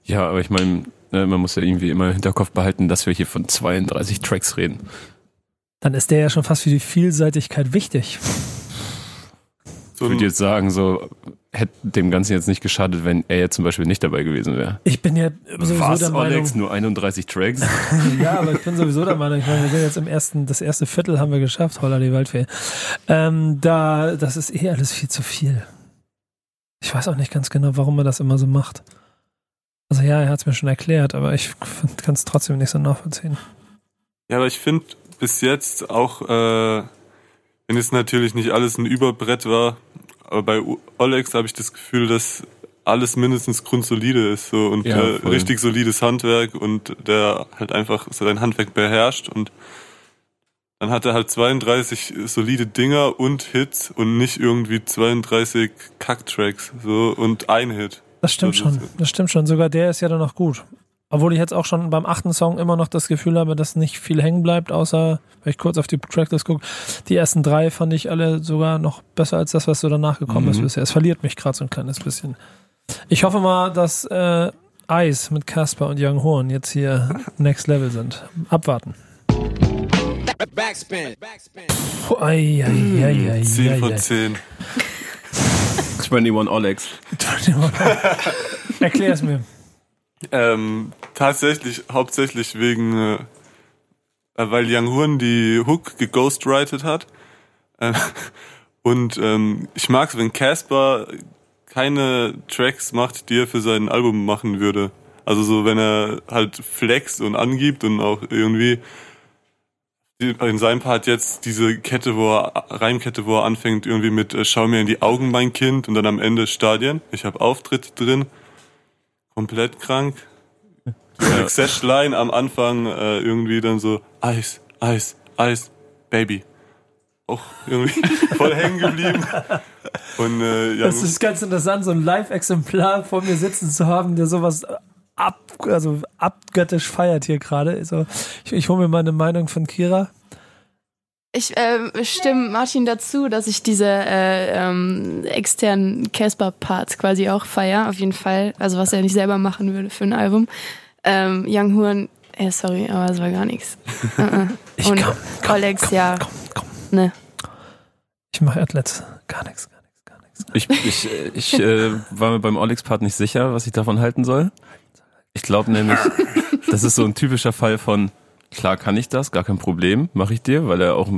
Ja, aber ich meine, ne, man muss ja irgendwie immer im Hinterkopf behalten, dass wir hier von 32 Tracks reden. Dann ist der ja schon fast für die Vielseitigkeit wichtig. So Ich würde jetzt sagen, so hätte dem Ganzen jetzt nicht geschadet, wenn er jetzt zum Beispiel nicht dabei gewesen wäre. Ich bin ja sowieso Was, der Meinung, Alex? Nur 31 Tracks? Ja, aber ich bin sowieso der Meinung, ich meine, wir sind jetzt im ersten, das erste Viertel haben wir geschafft, holla die Waldfee. Ähm, da, das ist eh alles viel zu viel. Ich weiß auch nicht ganz genau, warum er das immer so macht. Also ja, er hat es mir schon erklärt, aber ich kann es trotzdem nicht so nachvollziehen. ja, aber ich finde bis jetzt auch, äh, wenn es natürlich nicht alles ein Überbrett war, aber bei Olex habe ich das Gefühl, dass alles mindestens grundsolide ist so und Ja, äh, richtig solides Handwerk und der halt einfach sein Handwerk beherrscht und dann hat er halt 32 solide Dinger und Hits und nicht irgendwie 32 Kacktracks so und ein Hit. Das stimmt So, schon. Das stimmt schon. Sogar der ist ja dann noch gut. Obwohl ich jetzt auch schon beim achten Song immer noch das Gefühl habe, dass nicht viel hängen bleibt, außer, wenn ich kurz auf die Tracklist gucke, die ersten drei fand ich alle sogar noch besser als das, was so danach gekommen ist Mhm. bisher. Es verliert mich gerade so ein kleines bisschen. Ich hoffe mal, dass äh, Ice mit Casper und Young Horn jetzt hier Next Level sind. Abwarten. Backspin. Backspin. Puh, ei, ei, ei, ei, 10 ei, von ei. 10. 21 Olex. Erklär es mir. Ähm, tatsächlich, hauptsächlich wegen, äh, äh, weil Young Horn die Hook geghostwritet hat. Äh, und ähm, ich mag es, wenn Casper keine Tracks macht, die er für sein Album machen würde. Also so, wenn er halt flext und angibt und auch irgendwie in seinem Part jetzt diese Kette, wo er, Reimkette, wo er anfängt irgendwie mit äh, Schau mir in die Augen, mein Kind und dann am Ende Stadien. Ich habe Auftritte drin. Komplett krank. Success-Line am Anfang äh, irgendwie dann so Eis, Eis, Eis, Baby. Auch irgendwie voll hängen geblieben. Und äh, ja, Das ist ganz interessant, so ein Live-Exemplar vor mir sitzen zu haben, der sowas ab, also abgöttisch feiert hier gerade. So, ich, ich hole mir mal eine Meinung von Kira. Ich ähm, stimme Martin dazu, dass ich diese äh, ähm, externen Casper-Parts quasi auch feier, auf jeden Fall. Also was er nicht selber machen würde für ein Album. Ähm, Young Horn, äh, sorry, aber es war gar nichts. Äh, äh. Ich Und komm, komm, Alex, komm, ja, Komm, komm. ne. Ich mache Athlets. Gar nichts, gar nichts, gar nichts. Ich, ich, äh, ich äh, war mir beim Olex-Part nicht sicher, was ich davon halten soll. Ich glaube nämlich, das ist so ein typischer Fall von, klar kann ich das, gar kein Problem, mache ich dir, weil er auch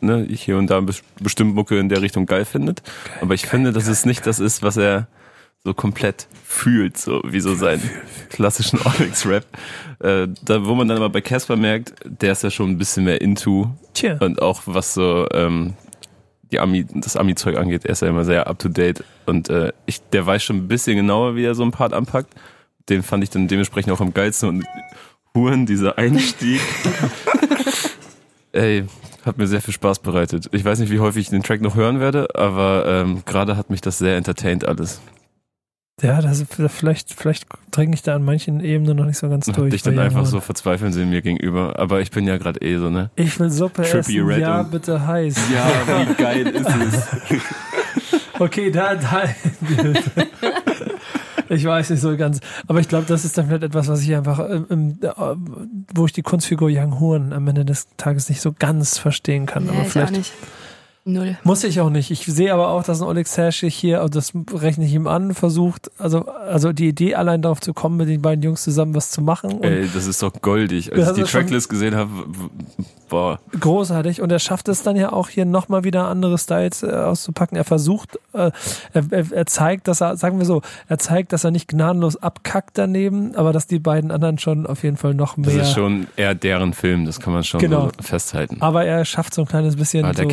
ne, hier und da bes- bestimmt Mucke in der Richtung geil findet. Aber ich finde, dass es nicht das ist, was er so komplett fühlt, so wie so seinen klassischen Olex-Rap. Äh, da, wo man dann aber bei Casper merkt, der ist ja schon ein bisschen mehr into Tja. und auch was so ähm, die Ami, das Ami-Zeug angeht, er ist ja immer sehr up to date. Und äh, ich, der weiß schon ein bisschen genauer, wie er so ein Part anpackt. Den fand ich dann dementsprechend auch am geilsten. Und Huren, dieser Einstieg. Ey, hat mir sehr viel Spaß bereitet. Ich weiß nicht, wie häufig ich den Track noch hören werde, aber ähm, gerade hat mich das sehr entertained alles. Ja, das, vielleicht, vielleicht dringe ich da an manchen Ebenen noch nicht so ganz Und hab durch. dich dann einfach so verzweifeln sehen mir gegenüber. Aber ich bin ja gerade eh so, ne? Ich will Suppe Trippy essen. Red ja, bitte heiß. Ja, wie geil ist es? Okay, da, da. ich weiß nicht so ganz. Aber ich glaube, das ist dann vielleicht etwas, was ich einfach, ähm, ähm, äh, wo ich die Kunstfigur Young Horn am Ende des Tages nicht so ganz verstehen kann. Nee, aber vielleicht nicht. Null. muss ich auch nicht. Ich sehe aber auch, dass ein Oleg Serschig hier, und das rechne ich ihm an, versucht, also, also die Idee allein darauf zu kommen, mit den beiden Jungs zusammen was zu machen. Und Ey, das ist doch goldig. Als Das ich die Tracklist gesehen habe, boah. großartig und er schafft es dann ja auch hier nochmal wieder andere Styles äh, auszupacken. Er versucht, äh, er, er, er zeigt, dass er, sagen wir so, er zeigt, dass er nicht gnadenlos abkackt daneben, aber dass die beiden anderen schon auf jeden Fall noch Das mehr. ist schon eher deren Film, das kann man schon Genau. so festhalten. aber er schafft so ein kleines bisschen Ah, der so,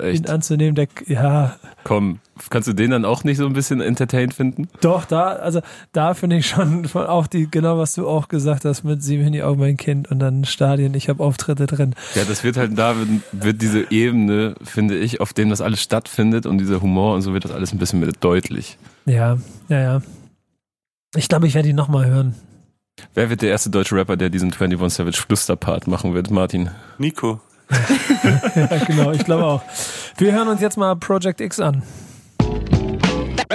Ihn echt. anzunehmen. Der, ja, Komm, kannst du den dann auch nicht so ein bisschen entertained finden? doch, da, also da finde ich schon von auch die, genau was du auch gesagt hast, mit Sieben in die Augen, mein Kind und dann Stadien, ich habe Auftritte drin. Ja, das wird halt da, wird, wird diese Ebene, finde ich, auf dem das alles stattfindet und dieser Humor und so wird das alles ein bisschen mehr deutlich. Ja, ja, ja. Ich glaube, ich werde ihn nochmal hören. Wer wird der erste deutsche Rapper, der diesen 21 Savage Flüsterpart machen wird? Martin. Nico. Ja, genau, ich glaube auch. Wir hören uns jetzt mal Project X an.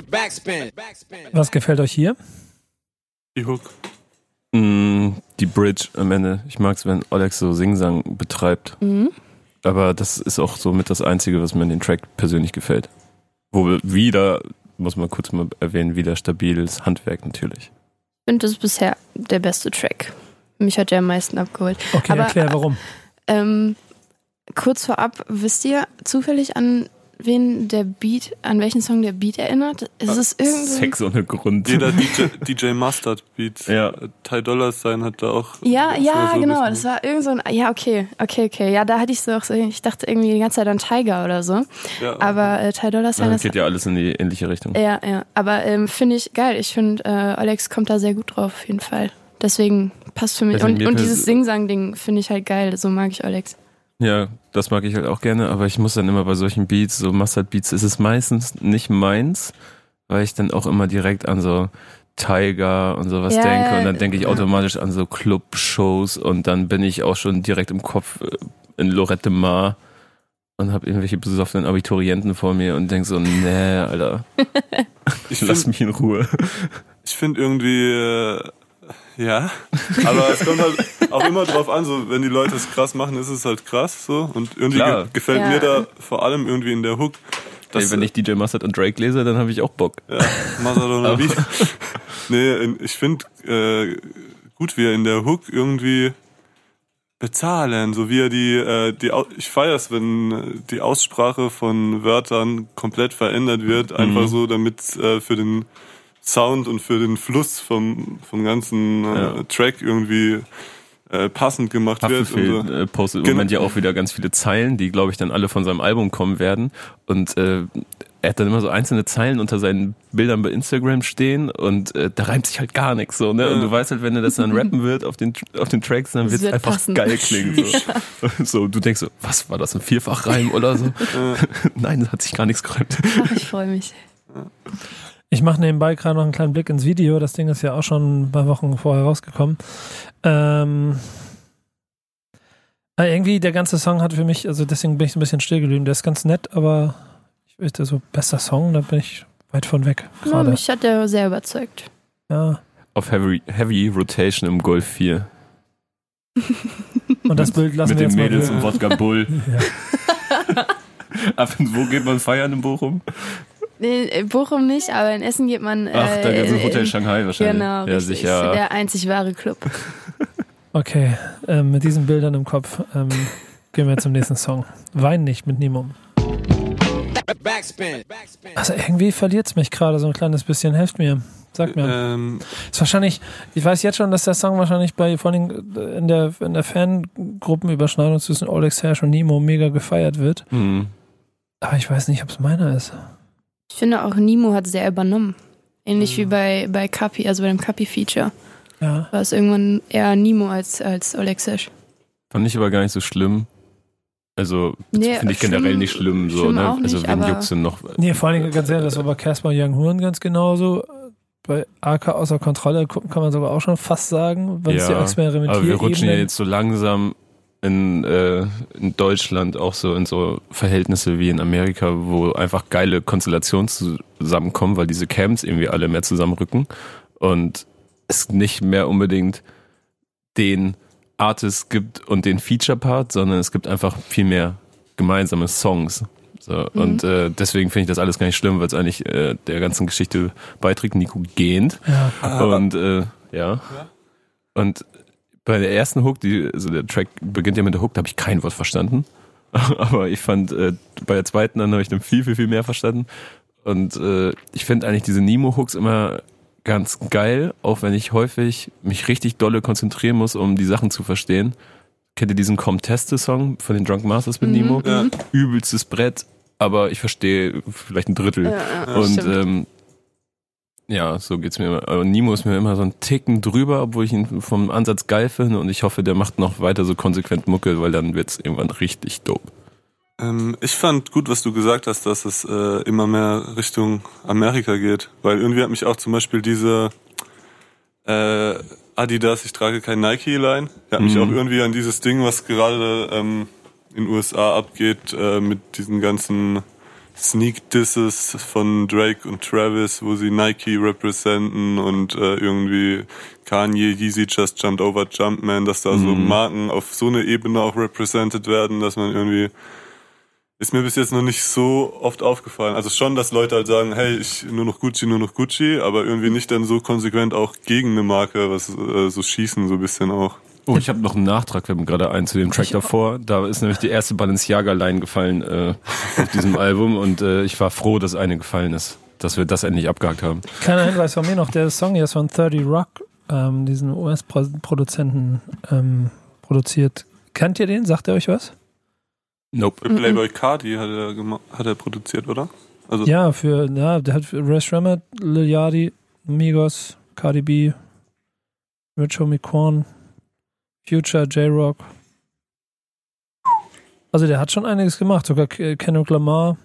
Backspin. Backspin. Was gefällt euch hier? Die Hook. Mm, die Bridge am Ende. Ich mag es, wenn Alex so Singsang betreibt. Mhm. Aber das ist auch so mit das Einzige, was mir an den Track persönlich gefällt. Wo wir wieder, muss man kurz mal erwähnen, wieder stabiles Handwerk natürlich. Ich finde, das ist bisher der beste Track. Mich hat der am meisten abgeholt. Okay, Aber- erklär warum. Ähm, kurz vorab, wisst ihr zufällig an wen der Beat, an welchen Song der Beat erinnert? Ist es irgendwie. Sex ohne Grund. Jeder DJ, DJ Mustard Beats. Ja. Ty Dolla Sign hat da auch. Ja, ja, so genau. Das war irgend so ein. Ja, okay, okay, okay. Ja, da hatte ich so auch so. Ich dachte irgendwie die ganze Zeit an Tiger oder so. Ja, Aber äh, Ty Dolla Sign Ja, ist. geht ja alles in die ähnliche Richtung. Ja, ja. Aber ähm, finde ich geil. Ich finde, äh, Alex kommt da sehr gut drauf, auf jeden Fall. Deswegen passt für mich. Und und dieses Sing-Sang-Ding finde ich halt geil. So mag ich Alex. Ja, das mag ich halt auch gerne, aber ich muss dann immer bei solchen Beats, so Mustard Beats, ist es meistens nicht meins, weil ich dann auch immer direkt an so Tiger und sowas Ja, denke und dann denke ich automatisch an so Club-Shows und dann bin ich auch schon direkt im Kopf äh, in Lorette Mar und habe irgendwelche besoffenen Abiturienten vor mir und denk so, nee, Alter, Ich lass finde mich in Ruhe. ich find irgendwie, äh, ja, aber es kommt halt auch immer drauf an, so wenn die Leute es krass machen, ist es halt krass so und irgendwie Klar. ge gefällt Ja. mir da vor allem irgendwie in der Hook, dass wenn ich DJ Mustard und Drake lese, dann habe ich auch Bock. Ja, Masadona Beat. Nee, ich finde äh, gut, wie er in der Hook irgendwie bezahlen, so wie er die, äh, die ich feier's, wenn äh, die Aussprache von Wörtern komplett verändert wird, einfach so, damit äh, für den Sound und für den Fluss vom, vom ganzen äh, Ja. Track irgendwie äh, passend gemacht wird. Und Haftbefehl so. äh, postet im Genau. Moment ja auch wieder ganz viele Zeilen, die, glaube ich, dann alle von seinem Album kommen werden. Und äh, er hat dann immer so einzelne Zeilen unter seinen Bildern bei Instagram stehen und äh, da reimt sich halt gar nichts so, ne? Und Ja. du weißt halt, wenn er das dann rappen wird auf den auf den Tracks, dann wird's wird einfach passen. geil klingen. So. so, du denkst so, was war das, ein Vierfachreim oder so? Nein, das hat sich gar nichts gereimt. Ach, ich freue mich. Ich mache nebenbei gerade noch einen kleinen Blick ins Video. Das Ding ist ja auch schon ein paar Wochen vorher rausgekommen. Ähm, äh, irgendwie der ganze Song hat für mich, also deswegen bin ich so ein bisschen still geblieben. Der ist ganz nett, aber ich weiß, so bester Song, da bin ich weit von weg Ja, mich hat der sehr überzeugt. Ja. Auf Heavy, Heavy Rotation im Golf 4. Und das Bild lassen Mit wir den jetzt mal Mädels drin. und Wodka Bull. Ja. Ab und wo geht man feiern in Bochum? Nee, in Bochum nicht, aber in Essen geht man. Ach, da äh, ist ein in- Hotel Shanghai wahrscheinlich. Genau, ja, richtig. sicher. Der einzig wahre Club. Okay, ähm, mit diesen Bildern im Kopf ähm, gehen wir zum nächsten Song. Wein nicht mit Nimum. Backspin. Backspin. Also irgendwie verliert es mich gerade so ein kleines bisschen. Helft mir. Sag mir. Ähm, Ist wahrscheinlich, ich weiß jetzt schon, dass der Song wahrscheinlich bei vor allem in der, in der Fangruppenüberschneidung zwischen Alex Hersch und Nemo mega gefeiert wird. Hm. Aber ich weiß nicht, ob es meiner ist. Ich finde auch Nimo hat sehr übernommen. Ähnlich Mhm. wie bei, bei Kapi, also bei dem Kapi-Feature. Ja. War es irgendwann eher Nimo als, als Olexesh. Fand ich aber gar nicht so schlimm. Also Nee, finde ich generell schlimm- nicht schlimm. So, schlimm ne? auch also nicht, wen aber- juckt's denn noch? Nee, vor allem ganz ehrlich, das war bei Casper Young Huren ganz genauso. Bei AK außer Kontrolle gucken kann man sogar auch schon fast sagen, wenn es die Ja, Experimentier Aber wir rutschen ja jetzt so langsam in, äh, in Deutschland auch so in so Verhältnisse wie in Amerika, wo einfach geile Konstellationen zusammenkommen, weil diese Camps irgendwie alle mehr zusammenrücken und es nicht mehr unbedingt den Artist gibt und den Feature-Part, sondern es gibt einfach viel mehr gemeinsame Songs. So, Mhm. Und äh, deswegen finde ich das alles gar nicht schlimm, weil es eigentlich äh, der ganzen Geschichte beiträgt. Nico gehend. Ja, Und äh, ja. Und bei der ersten Hook, die, also der Track beginnt ja mit der Hook, da habe ich kein Wort verstanden. Aber ich fand, äh, bei der zweiten dann habe ich dann viel, viel, viel mehr verstanden. Und äh, ich finde eigentlich diese Nemo-Hooks immer ganz geil, auch wenn ich häufig mich richtig dolle konzentrieren muss, um die Sachen zu verstehen. Kennt ihr diesen Comteste-Song von den Drunk Masters mit Mhm. Nemo? Ja. Übelstes Brett, aber ich verstehe vielleicht ein Drittel. Ja, ja, Und stimmt. ähm, ja, so geht's mir immer. Aber Nemo ist mir immer so ein Ticken drüber, obwohl ich ihn vom Ansatz geil finde und ich hoffe, der macht noch weiter so konsequent Mucke, weil dann wird's irgendwann richtig dope. Ähm, ich fand gut, was du gesagt hast, dass es äh, immer mehr Richtung Amerika geht. Weil irgendwie hat mich auch zum Beispiel diese äh, Adidas, ich trage kein Nike-Line, der hat mich Mhm. auch irgendwie an dieses Ding, was gerade ähm, in den USA abgeht, äh, mit diesen ganzen Sneak-Disses von Drake und Travis, wo sie Nike representen und äh, irgendwie Kanye, Yeezy Just Jumped Over Jumpman, dass da so Mhm. Marken auf so eine Ebene auch represented werden, dass man irgendwie ist mir bis jetzt noch nicht so oft aufgefallen. Also schon, dass Leute halt sagen, hey, ich nur noch Gucci, nur noch Gucci, aber irgendwie nicht dann so konsequent auch gegen eine Marke, was äh, so schießen so ein bisschen auch. Oh, ich habe noch einen Nachtrag, wir haben gerade einen zu dem Track davor. Da ist nämlich die erste Balenciaga-Line gefallen äh, auf diesem Album und äh, ich war froh, dass eine gefallen ist, dass wir das endlich abgehakt haben. kleiner Hinweis von mir noch, der Song hier ist von 30 Rock, ähm, diesen US-Produzenten ähm, produziert. Kennt ihr den? Sagt er euch was? Nope. Für Playboy Cardi hat er, hat er produziert, oder? Also Ja, für, ja, der hat für Ray Shremmer, Lil Yachty, Migos, Cardi B, Rich Homie Quan, Future, J-Rock. Also der hat schon einiges gemacht. Sogar Kendrick Lamar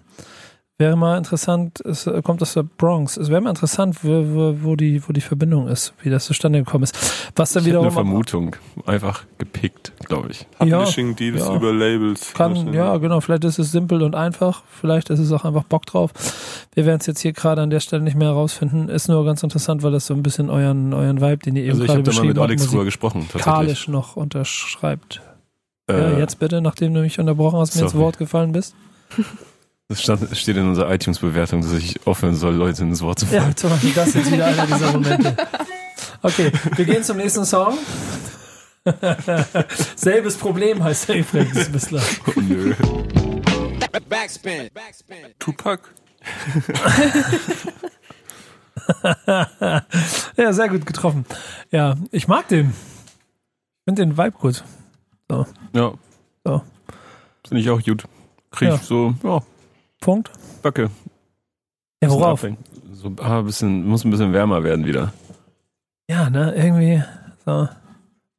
wäre mal interessant. Es äh, kommt aus der Bronx. Es wäre mal interessant, wo, wo, wo, die, wo die Verbindung ist, wie das zustande gekommen ist. Was dann Ich hätte eine wiederum Vermutung. Einfach gepickt, glaube ich. Ja, Publishing Deals ja. über Labels. kann, ja genau. Vielleicht ist es simpel und einfach. Vielleicht ist es auch einfach Bock drauf. Wir werden es jetzt hier gerade an der Stelle nicht mehr herausfinden. Ist nur ganz interessant, weil das so ein bisschen euren, euren Vibe, den ihr eben Also ich gerade habe da mal beschrieben mit habt, Alex drüber gesprochen, tatsächlich. musikalisch noch unterschreibt. ja, Äh, jetzt bitte, nachdem du mich unterbrochen hast, mir ins sorry. Wort gefallen bist. Das stand, steht in unserer iTunes-Bewertung, dass ich aufhören soll, Leute ins Wort zu fallen. Ja, Beispiel das ist jetzt wieder einer dieser Momente. Okay, wir gehen zum nächsten Song. Selbes Problem heißt der übrigens bislang. Oh, nö. Backspin. Backspin. Tupac? Ja, sehr gut getroffen. Ja, ich mag den. Ich finde den Vibe gut. Ja. So. Finde ich auch gut. Krieg Ja. ich so, ja, Punkt. Backe. Ja, worauf? So, ah, bisschen, muss ein bisschen wärmer werden wieder. Ja, ne, irgendwie so.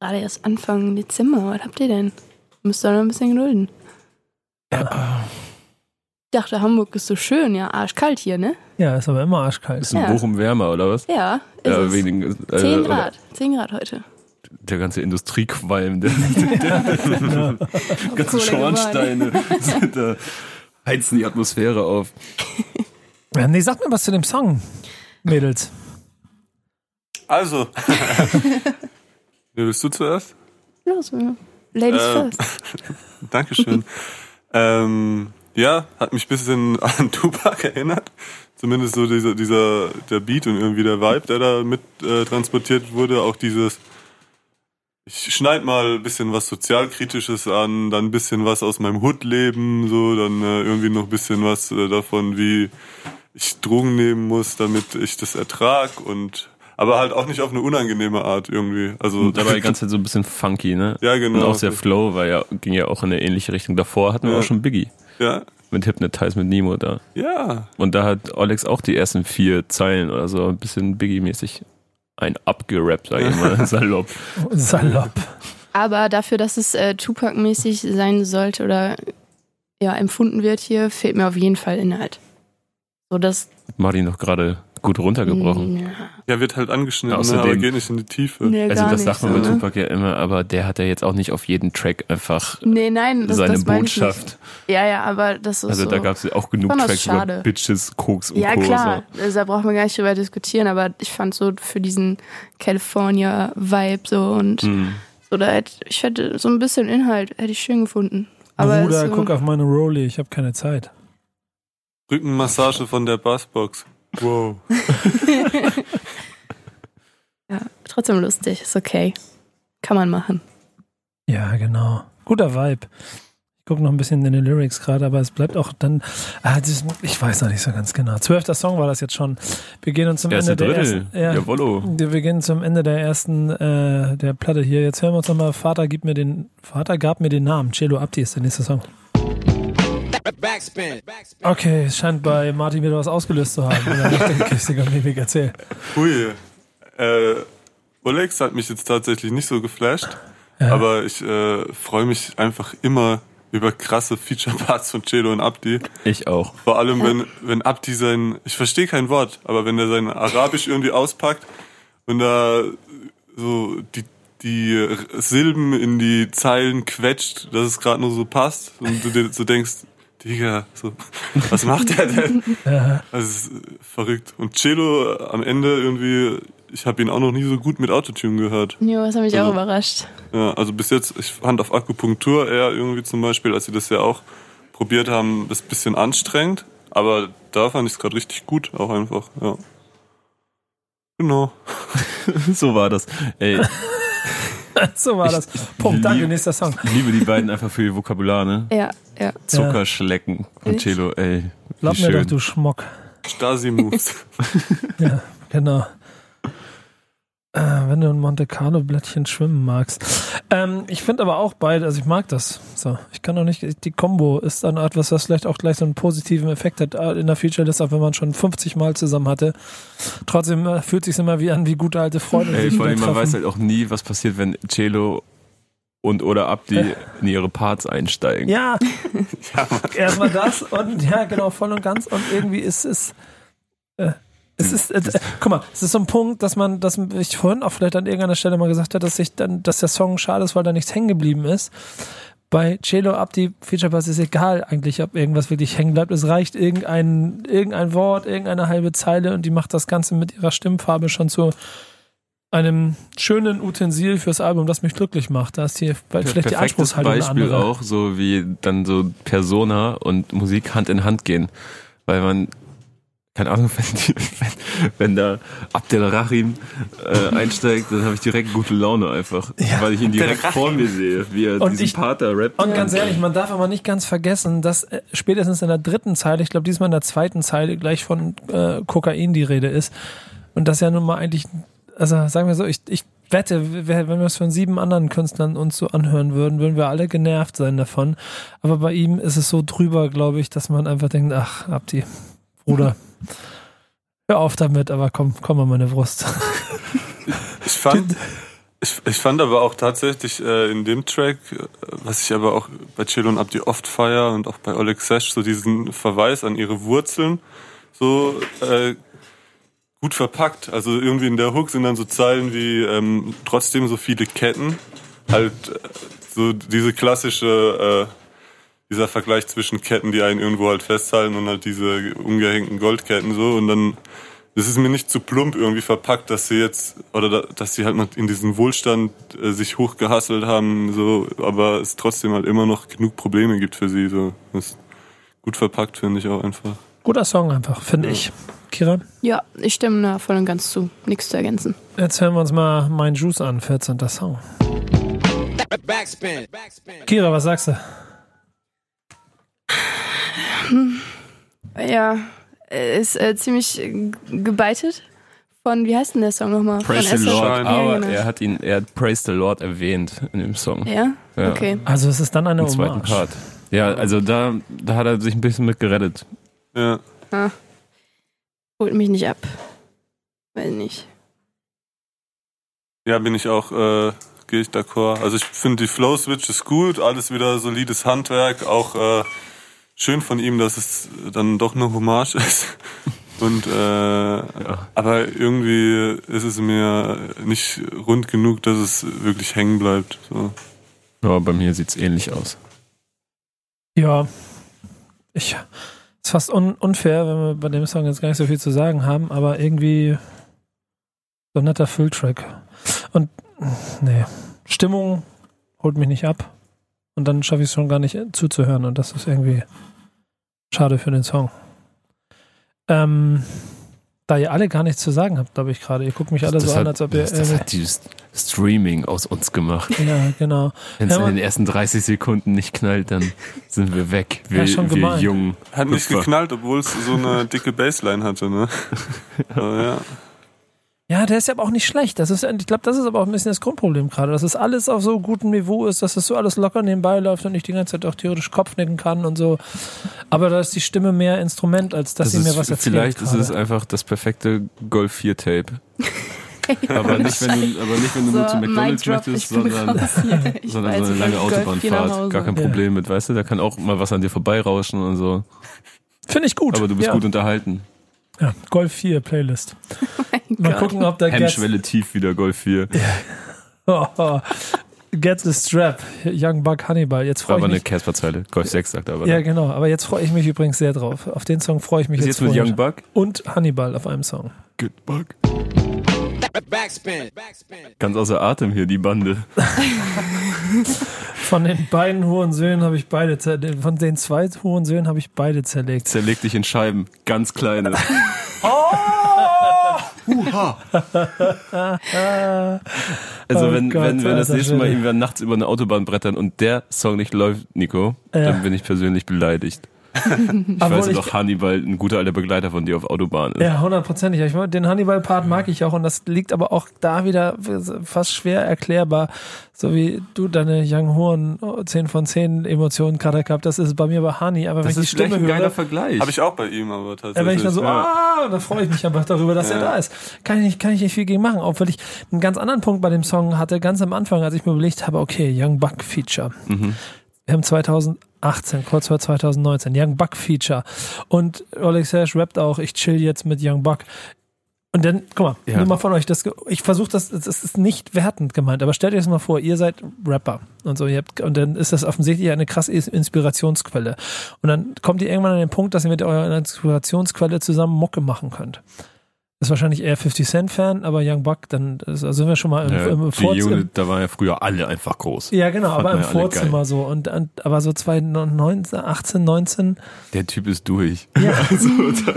Gerade erst Anfang Dezember. Was habt ihr denn? Müsst ihr noch ein bisschen gedulden. Ja. Ich dachte, Hamburg ist so schön. Ja, arschkalt hier, ne? Ja, ist aber immer arschkalt. Ist in Ja. Bochum wärmer, oder was? Ja, ist Ja, es. wegen, äh, 10 oder Grad. 10 Grad heute. Der ganze Industriequalm, der, der ganzen Kohle Schornsteine, da heizen die Atmosphäre auf. Ja, nee, sag mir was zu dem Song, Mädels. Also. Wer willst du zuerst? Los, ja. Ladies Äh, first. Dankeschön. ähm, ja, hat mich ein bisschen an Tupac erinnert. Zumindest so dieser, dieser, der Beat und irgendwie der Vibe, der da mit äh, transportiert wurde. Auch dieses, ich schneid mal ein bisschen was Sozialkritisches an, dann ein bisschen was aus meinem Hood-Leben, so, dann äh, irgendwie noch ein bisschen was äh, davon, wie ich Drogen nehmen muss, damit ich das ertrag und aber halt auch nicht auf eine unangenehme Art irgendwie. Also Und dabei die ganze Zeit so ein bisschen funky, ne? Ja, genau. Und auch der Flow war ja, ging ja auch in eine ähnliche Richtung. Davor hatten wir Ja. auch schon Biggie ja, mit Hypnotize mit Nemo da. ja, Und da hat Alex auch die ersten vier Zeilen oder so ein bisschen Biggie-mäßig ein abgerappt, sag ich mal, salopp. Salopp. Aber dafür, dass es äh, Tupac-mäßig sein sollte oder ja, empfunden wird hier, fehlt mir auf jeden Fall Inhalt. So dass. Martin noch gerade gut runtergebrochen. Ja, Ja, wird halt angeschnitten, ne, Außerdem- aber geht nicht in die Tiefe. nee, Also das sagt man so, bei ne? Tupac ja immer, aber der hat ja jetzt auch nicht auf jeden Track einfach Nee, nein, das, seine das Botschaft. Ja, ja, aber das ist Also so. da gab es ja auch genug Tracks schade. über Bitches, Koks und ja, Co. klar, also, da braucht man gar nicht drüber diskutieren, aber ich fand so für diesen California-Vibe so und So. Hm. so, da hätte, ich hätte so ein bisschen Inhalt, hätte ich schön gefunden. Aber Bruder, so, guck auf meine Rolli, ich habe keine Zeit. Rückenmassage von der Bassbox. Wow. ja, trotzdem lustig, ist okay. Kann man machen. Ja, genau. Guter Vibe. Ich gucke noch ein bisschen in den Lyrics gerade, aber es bleibt auch dann. Ah, das, ich weiß noch nicht so ganz genau. Zwölfter Song war das jetzt schon. Wir gehen uns zum Erste Ende der Drittel. ersten. Ja, Jawollo. wir gehen zum Ende der ersten äh, der Platte hier. Jetzt hören wir uns nochmal. Vater gib mir den. Vater gab mir den Namen. Cello Abdi ist der nächste Song. Backspin. Backspin. Okay, es scheint bei Martin wieder was ausgelöst zu haben. Christiger Mimik, erzähl. Hui. Äh, Olex hat mich jetzt tatsächlich nicht so geflasht, Ja. aber ich äh, freue mich einfach immer über krasse Feature-Parts von Cedo und Abdi. Ich auch. Vor allem, wenn, wenn Abdi sein, ich verstehe kein Wort, aber wenn er sein Arabisch irgendwie auspackt und da so die, die Silben in die Zeilen quetscht, dass es gerade nur so passt und du dir so denkst, Digga, so, was macht der denn? Äh, verrückt. Und Cello am Ende irgendwie, ich habe ihn auch noch nie so gut mit Autotune gehört. Jo, das hat mich auch Also- überrascht. Ja, also bis jetzt, ich fand auf Akupunktur eher irgendwie zum Beispiel, als sie das ja auch probiert haben, das bisschen anstrengend. Aber da fand ich es gerade richtig gut, auch einfach, ja. Genau. so war das. Ey, So war das. Punkt, danke, nächster Song. ich liebe die beiden einfach für ihr Vokabular, ne? Ja, ja. Zuckerschlecken von Ich? Cello, ey. Wie Glaub mir doch, du Schmock. Stasi-Moves. Ja, genau. Äh, wenn du ein Monte Carlo Blättchen schwimmen magst. Ähm, ich finde aber auch beide, also ich mag das. So, ich kann doch nicht, die Combo ist dann etwas, was vielleicht auch gleich so einen positiven Effekt hat äh, in der Feature-List, auch wenn man schon 50 Mal zusammen hatte. Trotzdem äh, fühlt sich immer wie an wie gute alte Freunde. Ey, vor allem, man weiß halt auch nie, was passiert, wenn Cello und oder Abdi in ihre Parts einsteigen. Ja, erstmal das und ja, genau, voll und ganz. Und irgendwie ist es. Äh, es ist, äh, äh, guck mal, es ist so ein Punkt, dass man, dass ich vorhin auch vielleicht an irgendeiner Stelle mal gesagt habe, dass ich dann, dass der Song schade ist, weil da nichts hängen geblieben ist. Bei Celo Abdi Feature Bass ist egal eigentlich, ob irgendwas wirklich hängen bleibt. Es reicht irgendein, irgendein Wort, irgendeine halbe Zeile und die macht das Ganze mit ihrer Stimmfarbe schon zu einem schönen Utensil fürs Album, das mich glücklich macht. Da ist hier vielleicht die Perfektes Anspruchshaltung eine Beispiel andere. auch, so wie dann so Persona und Musik Hand in Hand gehen. Weil man, keine Ahnung, wenn, wenn, wenn da Abdel Rahim äh, einsteigt, dann habe ich direkt gute Laune einfach. Ja. weil ich ihn direkt vor mir sehe, wie er Und diesen ich- da rappt. Und ganz ehrlich, man darf aber nicht ganz vergessen, dass äh, spätestens in der dritten Zeile, ich glaube diesmal in der zweiten Zeile gleich von äh, Kokain die Rede ist. Und das ja nun mal eigentlich, also sagen wir so, ich, ich wette, wenn wir es von sieben anderen Künstlern uns so anhören würden, würden wir alle genervt sein davon. Aber bei ihm ist es so drüber, glaube ich, dass man einfach denkt, ach, Abdi, Bruder, hör auf damit, aber komm, komm an meine Brust. Ich fand, ich, ich fand aber auch tatsächlich äh, in dem Track, äh, was ich aber auch bei Cello und Abdi oft feier und auch bei Oleg Sesh, so diesen Verweis an ihre Wurzeln, so äh, gut verpackt. Also irgendwie in der Hook sind dann so Zeilen wie ähm, trotzdem so viele Ketten. Halt äh, so diese klassische, äh, dieser Vergleich zwischen Ketten, die einen irgendwo halt festhalten und halt diese ungehängten Goldketten so und dann das ist mir nicht zu plump irgendwie verpackt, dass sie jetzt oder da, dass sie halt noch in diesen Wohlstand äh, sich hochgehasselt haben, so, aber es trotzdem halt immer noch genug Probleme gibt für sie. So, das ist gut verpackt finde ich auch einfach. Guter Song einfach, finde ich. Kira, Ja, ich stimme da voll und ganz zu. Nichts zu ergänzen. jetzt hören wir uns mal Mein Juice an, 14. Song. Backspin. Backspin. Kira, was sagst du? Ja, ist äh, ziemlich gebeitet. Von, wie heißt denn der Song nochmal? Praise Von the. Lord, aber Ja, genau. er hat ihn, er hat Praise the Lord erwähnt in dem Song. Ja? Ja. Okay. Also es ist dann eine Im zweiten Hommage. Part. Ja, also da, da hat er sich ein bisschen mit gerettet. Ja. Ah. Holt mich nicht ab. Weiß nicht. Ja, bin ich auch, äh, gehe ich d'accord. Also ich finde die Flow Switch ist gut, alles wieder solides Handwerk, auch äh, schön von ihm, dass es dann doch eine Hommage ist. Und äh, aber irgendwie ist es mir nicht rund genug, dass es wirklich hängen bleibt. So. Ja, bei mir sieht's ähnlich aus. Ja. Ich, ist fast un, unfair, wenn wir bei dem Song jetzt gar nicht so viel zu sagen haben, aber irgendwie so ein netter Fülltrack. Und nee, Stimmung holt mich nicht ab. Und dann schaffe ich es schon gar nicht zuzuhören. Und das ist irgendwie schade für den Song. Ähm, da ihr alle gar nichts zu sagen habt, glaube ich gerade. Ihr guckt mich alle so das an, hat, als ob ihr. das, das irgendwie- hat dieses Streaming aus uns gemacht. ja, genau. Wenn es Ja, in den ersten 30 Sekunden nicht knallt, dann sind wir weg. Wir, Ja, schon wir jungen. Hat nicht geknallt, obwohl es so eine dicke Bassline hatte, ne? Aber ja. Ja, der ist ja aber auch nicht schlecht. Das ist, ich glaube, das ist aber auch ein bisschen das Grundproblem gerade, dass es alles auf so gutem Niveau ist, dass es so alles locker nebenbei läuft und ich die ganze Zeit auch theoretisch Kopfnicken kann und so. Aber da ist die Stimme mehr Instrument, als dass Das sie mir was erzählt. vielleicht ist es einfach das perfekte Golf 4 Tape. aber, nicht, wenn du, aber nicht, wenn du nur zu McDonalds drop, möchtest, ich bin sondern, sondern weiß, so eine ich lange Autobahnfahrt. Gar kein Ja. Problem mit, weißt du? Da kann auch mal was an dir vorbeirauschen und so. Finde ich gut. Aber du bist ja. gut unterhalten. Ja, Golf 4 Playlist. Mal Gott. gucken, ob der Gets, Hemmschwelle tief wieder Golf 4. oh, Gets the Strap. Young Buck Hannibal. Jetzt War freue aber ich eine mich. Casper-Zeile. Golf 6 sagt er aber. Ja, genau. Aber jetzt freue ich mich übrigens sehr drauf. Auf den Song freue ich mich Ist jetzt, jetzt mit Young Buck? Und Hannibal auf einem Song. Good Buck. Backspin. Backspin. Ganz außer Atem hier, die Bande. Von den beiden hohen Söhnen habe ich beide zerlegt. Von den zwei hohen Söhnen habe ich beide zerlegt. Zerleg dich in Scheiben. Ganz kleine. Also Oh wenn, Gott, wenn, wenn das nächste Mal irgendwer nachts über eine Autobahn brettern und der Song nicht läuft, Nico, Ja. dann bin ich persönlich beleidigt. Ich Obwohl weiß ich- noch, Hannibal, ein guter alter Begleiter von dir auf Autobahn ist. Ja, hundertprozentig. Ich Den Hannibal-Part mag ich auch und das liegt aber auch da wieder fast schwer erklärbar. So wie du deine Young Horn 10 von 10 Emotionen gerade gehabt, das ist bei mir bei Hani. Aber wenn Das ich die Stimme ein geiler höre, Vergleich. Habe ich auch bei ihm, aber tatsächlich. wenn ich dann so, ja. ah, dann freue ich mich einfach darüber, dass er Ja. da ist. Kann ich, nicht, kann ich nicht viel gegen machen. Auch weil ich einen ganz anderen Punkt bei dem Song hatte, ganz am Anfang, als ich mir überlegt habe, okay, Young Buck Feature. Mhm. Wir haben 2018, kurz vor 2019, Young Buck Feature. Und Alex Hash rappt auch, ich chill jetzt mit Young Buck. Und dann, guck mal, Ja. nur mal von euch, das, ich versuche das, das ist nicht wertend gemeint, aber stellt euch das mal vor, ihr seid Rapper und so, ihr habt, und dann ist das offensichtlich eine krasse Inspirationsquelle. Und dann kommt ihr irgendwann an den Punkt, dass ihr mit eurer Inspirationsquelle zusammen Mucke machen könnt. Ist wahrscheinlich eher 50 Cent Fan, aber Young Buck, dann ist, also sind wir schon mal im, Ja, im, die Vorz- im Unit, da waren ja früher alle einfach groß. ja, genau, aber im Vorzimmer so. Und, und aber so 2019, 18, 19. Der Typ ist durch. Ja. Also,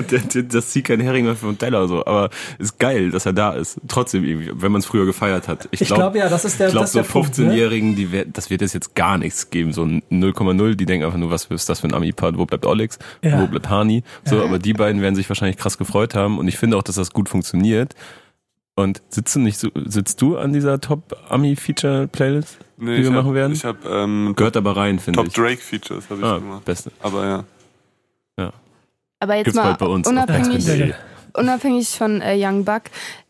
der, der, das zieht kein Hering mehr vom Teller so. Aber ist geil, dass er da ist. Trotzdem irgendwie, wenn man es früher gefeiert hat. Ich glaube, ja, das ist der, Ich glaube, so der Punkt, ne? 15-Jährigen, die das wird es jetzt gar nichts geben. So ein 0,0, die denken einfach nur, was ist das für ein Ami-Part? Wo bleibt Olex? Ja. Wo bleibt Hani? So, aber die beiden werden sich wahrscheinlich krass gefreut haben. Und ich finde auch, dass das gut funktioniert. Und sitzen nicht so, sitzt du an dieser Top-Ami-Feature-Playlist, Nee, die wir hab, machen werden? Ich habe ähm, Gehört aber rein, finde Top ich. Drake-Features habe ich Ah, gemacht. beste. Aber ja. Aber jetzt Gibt's mal unabhängig, Ja, unabhängig von äh, Young Buck,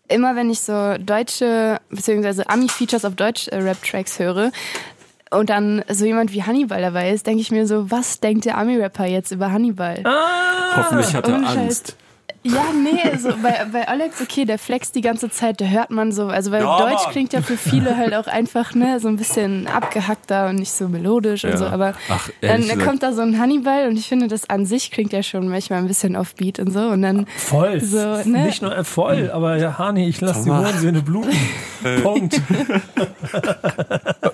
immer wenn ich so deutsche, beziehungsweise Ami-Features auf Deutsch-Rap-Tracks höre und dann so jemand wie Hannibal dabei ist, denke ich mir so, was denkt der Ami-Rapper jetzt über Hannibal? Ah, Hoffentlich hat er. Angst. Ja, nee, so bei, bei Alex, okay, der flext die ganze Zeit, da hört man so, also weil Ja, Deutsch Mann. klingt ja für viele halt auch einfach, ne, so ein bisschen abgehackter und nicht so melodisch und Ja. so, aber Ach, dann gesagt, kommt da so ein Hannibal und ich finde, das an sich klingt ja schon manchmal ein bisschen offbeat und so und dann voll. So, ne? Nicht nur äh, voll, aber ja, Hani, ich lasse die Hurensöhne bluten. Punkt.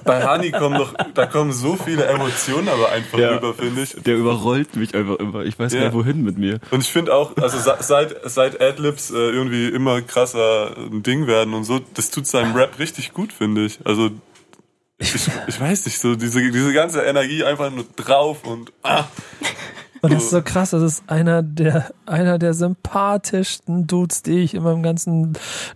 Bei Hani kommen doch, da kommen so viele Emotionen aber einfach Ja. rüber, finde ich. der überrollt mich einfach immer. Ich weiß Ja. gar nicht, wohin mit mir. Und ich finde auch, also se- seit, seit Adlibs äh, irgendwie immer krasser ein Ding werden und so, das tut seinem Rap richtig gut, finde ich. Also ich, ich weiß nicht, so diese, diese ganze Energie einfach nur drauf und ah, Und das ist so krass, das ist einer der, einer der sympathischsten Dudes, die ich in meinem ganzen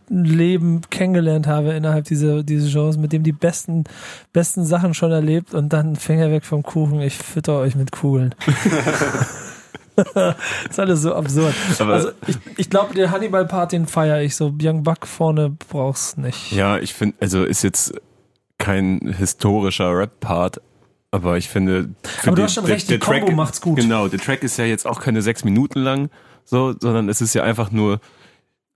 Leben kennengelernt habe innerhalb dieser, dieses Genres, mit dem die besten, besten Sachen schon erlebt und dann Finger weg vom Kuchen, ich fütter euch mit Kugeln. das ist alles so absurd. Aber- also ich, ich glaube, den Hannibal-Part, den feiere ich so. Young Buck vorne brauchst nicht. Ja, ich finde, also ist jetzt kein historischer Rap-Part, aber ich finde. Aber du hast schon recht, die Combo macht's gut. Genau, der Track ist ja jetzt auch keine sechs Minuten lang, so, sondern es ist ja einfach nur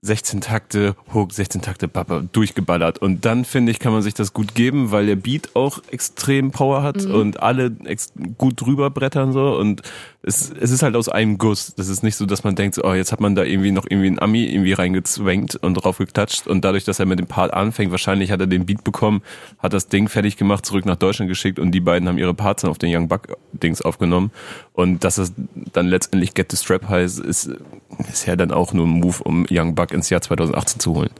16 Takte, Hook, 16 Takte, Papa, durchgeballert. Und dann, finde ich, kann man sich das gut geben, weil der Beat auch extrem Power hat und alle ex gut drüber brettern so. Und es, es ist halt aus einem Guss. Das ist nicht so, dass man denkt, oh, jetzt hat man da irgendwie noch irgendwie ein Ami irgendwie reingezwängt und drauf geklatscht. Und dadurch, dass er mit dem Part anfängt, wahrscheinlich hat er den Beat bekommen, hat das Ding fertig gemacht, zurück nach Deutschland geschickt und die beiden haben ihre Parts dann auf den Young Buck Dings aufgenommen. Und dass es dann letztendlich Get the Strap heißt, ist, ist ja dann auch nur ein Move, um Young Buck ins Jahr 2018 zu holen.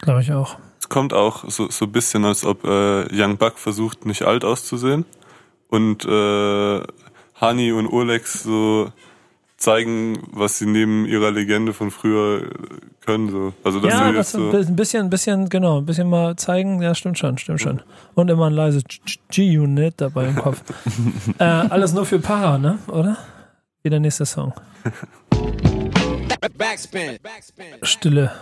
Glaube ich auch. es kommt auch so, so ein bisschen, als ob äh, Young Buck versucht, nicht alt auszusehen. Und äh, Hani und Olex so zeigen, was sie neben ihrer Legende von früher können. So. Also dass ja, sie das so, ein bisschen, ein bisschen, genau, ein bisschen mal zeigen, ja, stimmt schon, stimmt schon. Und immer ein leises G-Unit dabei im Kopf. äh, alles nur für Para, ne? Oder? Wie der nächste Song. Backspin. Backspin. Stille.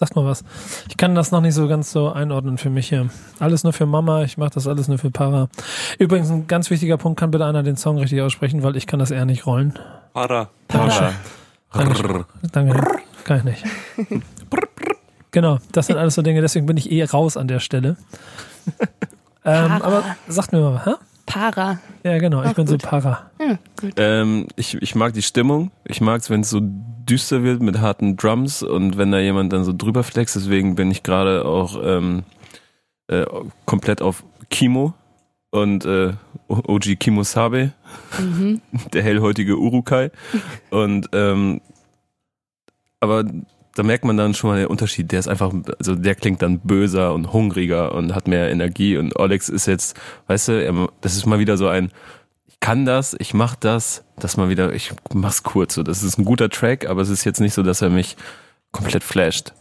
Sag mal was. Ich kann das noch nicht so ganz so einordnen für mich hier. Alles nur für Mama, ich mache das alles nur für Para. Übrigens, ein ganz wichtiger Punkt, kann bitte einer den Song richtig aussprechen, weil ich kann das eher nicht rollen. Para. Dankeschön. Rrr. Danke. Kann ich nicht. Genau, das sind alles so Dinge, deswegen bin ich eh raus an der Stelle. Ähm, Para. aber sagt mir mal, hä? Para. Ja, genau, ich Ach, bin so gut. Para. Ja, gut. Ähm, ich, ich mag die Stimmung. Ich mag es, wenn es so düster wird mit harten Drums und wenn da jemand dann so drüber flext. Deswegen bin ich gerade auch ähm, äh, komplett auf Kimo und äh, OG Kimo Sabe, Mhm. der hellhäutige Urukai. Und ähm, aber da merkt man dann schon mal den Unterschied. Der ist einfach, also der klingt dann böser und hungriger und hat mehr Energie. Und Alex ist jetzt, weißt du, das ist mal wieder so ein, kann das, ich mach das, dass man wieder, ich mach's kurz. So, das ist ein guter Track, aber es ist jetzt nicht so, dass er mich komplett flasht.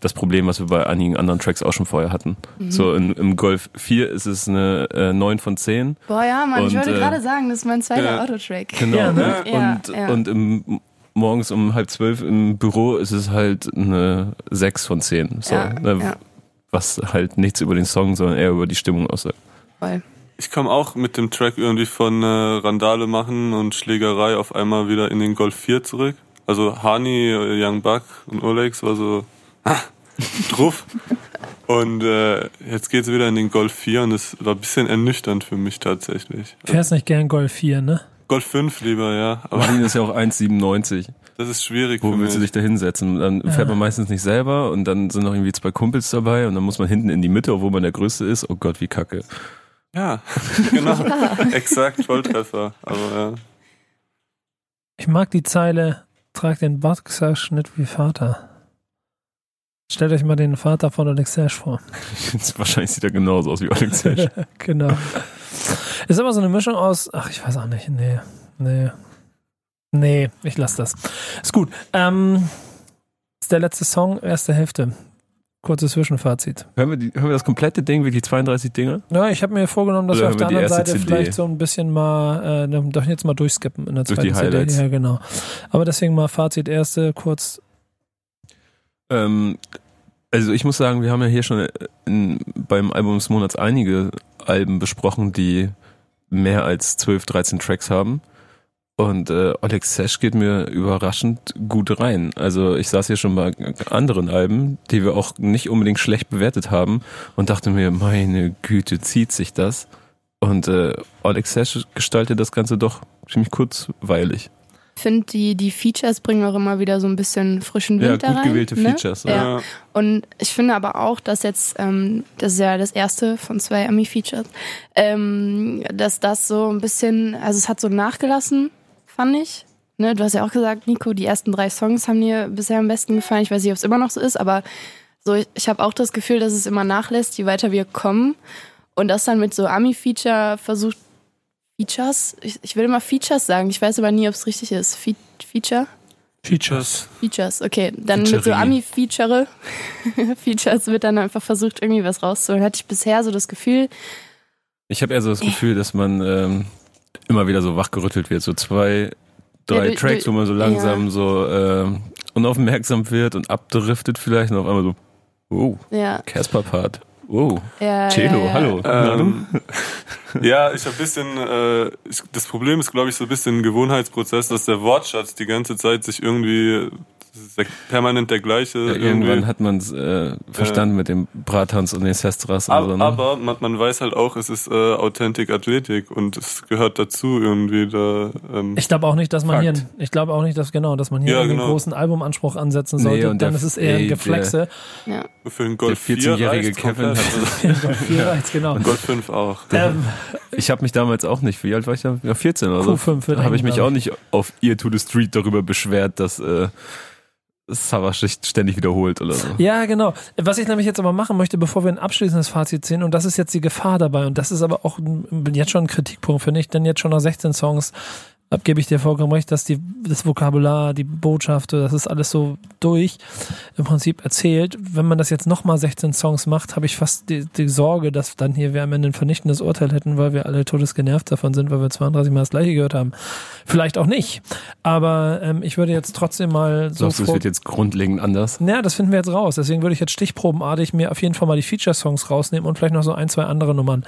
Das Problem, was wir bei einigen anderen Tracks auch schon vorher hatten. So in, im Golf 4 ist es eine äh, 9 von 10. Boah, ja, Mann, ich Und, wollte äh, gerade sagen, das ist mein zweiter ja. Autotrack. Genau. Ja, ne? Ja, und, ja. und im, morgens um halb zwölf im Büro ist es halt eine 6 von 10. So, Ja, ne, ja. Was halt nichts über den Song, sondern eher über die Stimmung aussagt. Voll. Ich komme auch mit dem Track irgendwie von äh, Randale machen und Schlägerei auf einmal wieder in den Golf 4 zurück. Also Hani, äh, Young Buck und Olex war so ah, drauf. Und äh, jetzt geht's wieder in den Golf 4 und es war ein bisschen ernüchternd für mich tatsächlich. Fährst nicht gern Golf 4, ne? Golf 5 lieber, ja. Aber Martin ist ja auch 1,97. das ist schwierig Wo für willst du dich da hinsetzen? Dann fährt man meistens nicht selber und dann sind noch irgendwie zwei Kumpels dabei und dann muss man hinten in die Mitte, obwohl man der Größte ist. Oh Gott, wie kacke. Ja, genau. Exakt, Volltreffer. Aber ja. Ich mag die Zeile, trag den Boxerschnitt wie Vater. Stellt euch mal den Vater von Alex Sash vor. Wahrscheinlich sieht er genauso aus wie Alex Sash. genau. Ist aber so eine Mischung aus, ach, ich weiß auch nicht, nee, nee. Nee, ich lasse das. Ist gut. Ähm, ist der letzte Song, erste Hälfte. Kurzes Zwischenfazit. hören, wir die, hören wir das komplette Ding, wirklich 32 Dinge? Ja, ich habe mir vorgenommen, dass Oder wir auf der anderen Seite CD? vielleicht so ein bisschen mal, äh, doch jetzt mal durchskippen in der Durch zweiten die Highlights. CD. Ja, genau. Aber deswegen mal Fazit, erste, kurz. Ähm, also ich muss sagen, wir haben ja hier schon in, beim Album des Monats einige Alben besprochen, die mehr als 12, 13 Tracks haben. Und äh, Alex Sash geht mir überraschend gut rein. Also ich saß hier schon bei anderen Alben, die wir auch nicht unbedingt schlecht bewertet haben und dachte mir, meine Güte, zieht sich das. Und äh, Alex Sash gestaltet das Ganze doch ziemlich kurzweilig. Ich finde, die, die Features bringen auch immer wieder so ein bisschen frischen Ja, Wind da gut rein. gewählte ne? Features. Ja. Und ich finde aber auch, dass jetzt, ähm, das ist ja das erste von zwei Ami-Features, ähm, dass das so ein bisschen, also es hat so nachgelassen, fand ich. Ne, du hast ja auch gesagt, Nico, die ersten drei Songs haben dir bisher am besten gefallen. Ich weiß nicht, ob es immer noch so ist, aber so, ich, ich habe auch das Gefühl, dass es immer nachlässt, je weiter wir kommen. Und das dann mit so Ami-Feature versucht, Features? Ich, ich will immer Features sagen, ich weiß aber nie, ob es richtig ist. Fe Feature? Features. Features, okay. Dann mit so Featuring. Ami-Feature, Features wird dann einfach versucht, irgendwie was rauszuholen. Hatte ich bisher so das Gefühl, Ich habe eher so das Gefühl, dass man ähm, immer wieder so wachgerüttelt wird. So zwei, drei Ja, du- Tracks, du- wo man so langsam ja. so ähm, unaufmerksam wird und abdriftet vielleicht und auf einmal so, oh, ja, Casper-Part. Oh, ja, Cello, ja, ja. hallo. Ähm, ja, ich habe ein bisschen, äh, ich, das Problem ist, glaube ich, so ein bisschen ein Gewohnheitsprozess, dass der Wortschatz die ganze Zeit sich irgendwie, das ist der, permanent der gleiche. Ja, irgendwie. irgendwann hat man es äh, verstanden mit dem Bratans und den Sestras und aber, so. Ne? aber man, man weiß halt auch, es ist äh, Authentic Athletik und es gehört dazu irgendwie. Da, ähm, Ich glaube auch nicht, dass man Fakt. hier, ich glaube auch nicht, dass genau, dass man hier Ja, genau. einen großen Albumanspruch ansetzen Nee, sollte. und dann der- ist es eher ein Geflexe. ja. für den der Golf 4 14-jährige reicht's Kevin hat. Also, Vier reicht's, genau. Golf 5 auch. Ähm, Ich habe mich damals auch nicht, wie alt war ich da? Ja, 14 oder so. Q5 wird Da habe ich mich auch nicht auf Ear to the Street darüber beschwert, dass äh, Savage sich ständig wiederholt oder so. Ja, genau. Was ich nämlich jetzt aber machen möchte, bevor wir ein abschließendes Fazit ziehen, und das ist jetzt die Gefahr dabei, und das ist aber auch jetzt schon ein Kritikpunkt, finde ich, denn jetzt schon nach 16 Songs gebe ich dir vollkommen recht, dass die, das Vokabular, die Botschaft, das ist alles so durch im Prinzip erzählt. Wenn man das jetzt nochmal 16 Songs macht, habe ich fast die, die Sorge, dass dann hier wir am Ende ein vernichtendes Urteil hätten, weil wir alle todesgenervt davon sind, weil wir 32 Mal das gleiche gehört haben. Vielleicht auch nicht. Aber ähm, ich würde jetzt trotzdem mal so Glaubst du, es wird jetzt grundlegend anders? ja, das finden wir jetzt raus. Deswegen würde ich jetzt stichprobenartig mir auf jeden Fall mal die Feature-Songs rausnehmen und vielleicht noch so ein, zwei andere Nummern.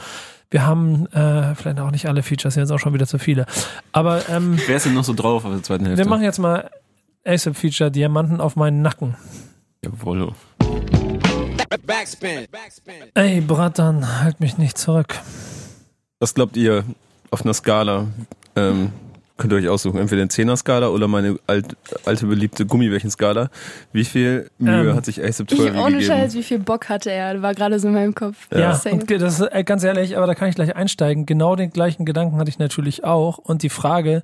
Wir haben äh, vielleicht auch nicht alle Features, jetzt auch schon wieder zu viele. Aber ähm, Wer ist denn noch so drauf auf der zweiten Hälfte? wir machen jetzt mal ASAP-Feature Diamanten auf meinen Nacken. Jawohl. Backspin. Backspin. Ey, Bratan, halt mich nicht zurück. Was glaubt ihr auf einer Skala? Ähm, könnt ihr euch aussuchen, entweder eine 10er-Skala oder meine alt, alte beliebte Gummibärchen-Skala. Wie viel Mühe Ähm, hat sich Ich, Twirly ohne gegeben? Scheiß, wie viel Bock hatte er? War gerade so in meinem Kopf. Ja, Same. und das ist äh, ganz ehrlich, aber da kann ich gleich einsteigen. Genau den gleichen Gedanken hatte ich natürlich auch. Und die Frage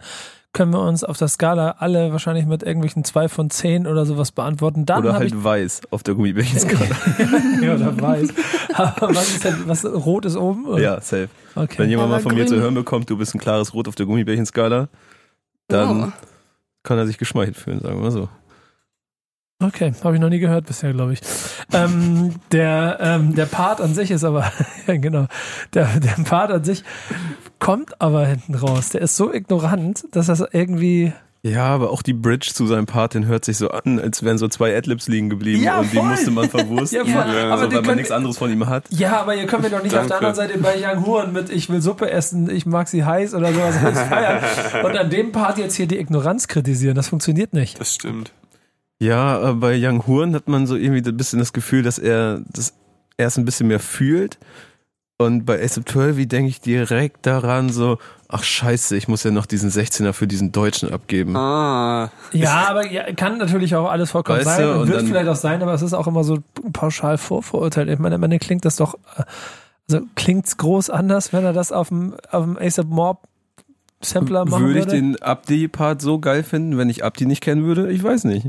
können wir uns auf der Skala alle wahrscheinlich mit irgendwelchen zwei von zehn oder sowas beantworten. Dann Oder halt weiß auf der Gummibärchenskala. ja, oder weiß. Aber was ist denn, was, rot ist oben? oder? ja, safe. Okay. Wenn jemand Aber mal von mir zu hören bekommt, du bist ein klares Rot auf der Gummibärchenskala, dann Oh. kann er sich geschmeichelt fühlen, sagen wir mal so. Okay, habe ich noch nie gehört bisher, glaube ich. Ähm, der, ähm, der Part an sich ist aber, ja genau, der, der Part an sich kommt aber hinten raus. Der ist so ignorant, dass das irgendwie. Ja, aber auch die Bridge zu seinem Part, den hört sich so an, als wären so zwei Adlibs liegen geblieben Ja, und die musste man verwursten, Ja. Ja, aber so, die weil man nichts anderes von ihm hat. Ja, aber ihr könnt mir doch nicht auf der Danke. anderen Seite bei Young Huren mit Ich will Suppe essen, ich mag sie heiß oder sowas feiern. Und an dem Part jetzt hier die Ignoranz kritisieren, das funktioniert nicht. Das stimmt. Ja, aber bei Young Horn hat man so irgendwie ein bisschen das Gefühl, dass er das erst ein bisschen mehr fühlt. Und bei ASAP 12 denke ich direkt daran so, ach scheiße, ich muss ja noch diesen 16er für diesen Deutschen abgeben. Ah, Ja, aber ja, kann natürlich auch alles vollkommen Weißt sein du, und, wird dann- vielleicht auch sein, aber es ist auch immer so pauschal vorverurteilt. Ich meine, am Ende klingt das doch, äh, also klingt's groß anders, wenn er das auf dem, auf dem ASAP Mob Sampler machen Würde würde? ich den Abdi-Part so geil finden, wenn ich Abdi nicht kennen würde? Ich weiß nicht.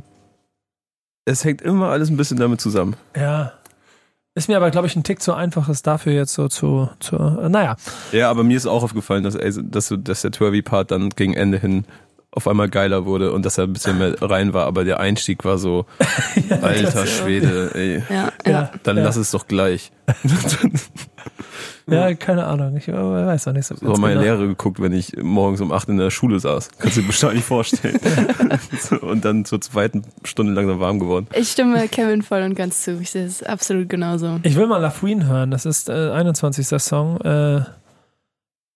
Es hängt immer alles ein bisschen damit zusammen. ja. Ist mir aber, glaube ich, ein Tick zu einfach, es dafür jetzt so zu, zu äh, naja. Ja, aber mir ist auch aufgefallen, dass, dass, dass der Twirby-Part dann gegen Ende hin auf einmal geiler wurde und dass er ein bisschen mehr rein war, aber der Einstieg war so, alter Schwede, ey. Ja, Ja, ja. Dann ja. lass es doch gleich. Ja, keine Ahnung. Ich weiß auch nicht so So hat meine genau. Lehre geguckt, wenn ich morgens um acht in der Schule saß. Kannst du dir bestimmt nicht vorstellen. und dann zur zweiten Stunde langsam warm geworden. Ich stimme Kevin voll und ganz zu. Ich sehe es absolut genauso. Ich will mal Lafouine hören. Das ist äh, 21. Song. Äh,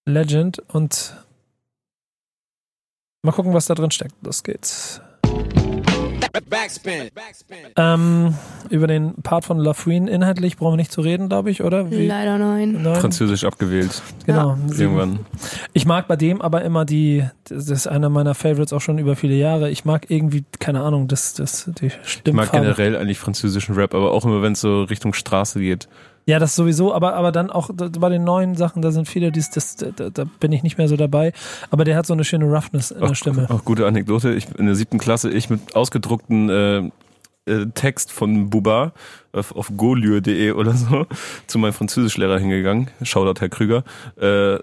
Legend. Und mal gucken, was da drin steckt. Los geht's. Backspin. Backspin. Ähm, über den Part von Lafouine inhaltlich brauchen wir nicht zu reden, glaube ich, oder? Wie? Leider nein. Nein, Französisch abgewählt. genau. Irgendwann. Ich mag bei dem aber immer die, das ist einer meiner Favorites auch schon über viele Jahre. Ich mag irgendwie, keine Ahnung, das, das, die Ich mag Stimmfarbe. generell eigentlich französischen Rap, aber auch immer, wenn es so Richtung Straße geht. Ja, das sowieso, aber, aber dann auch bei den neuen Sachen, da sind viele, dies, das, da, da bin ich nicht mehr so dabei. Aber der hat so eine schöne Roughness in der Stimme. Auch gute Anekdote. Ich in der siebten Klasse, ich mit ausgedruckten äh, äh, Text von Buba auf, auf golure.de oder so zu meinem Französischlehrer hingegangen. Shoutout Herr Krüger. Äh,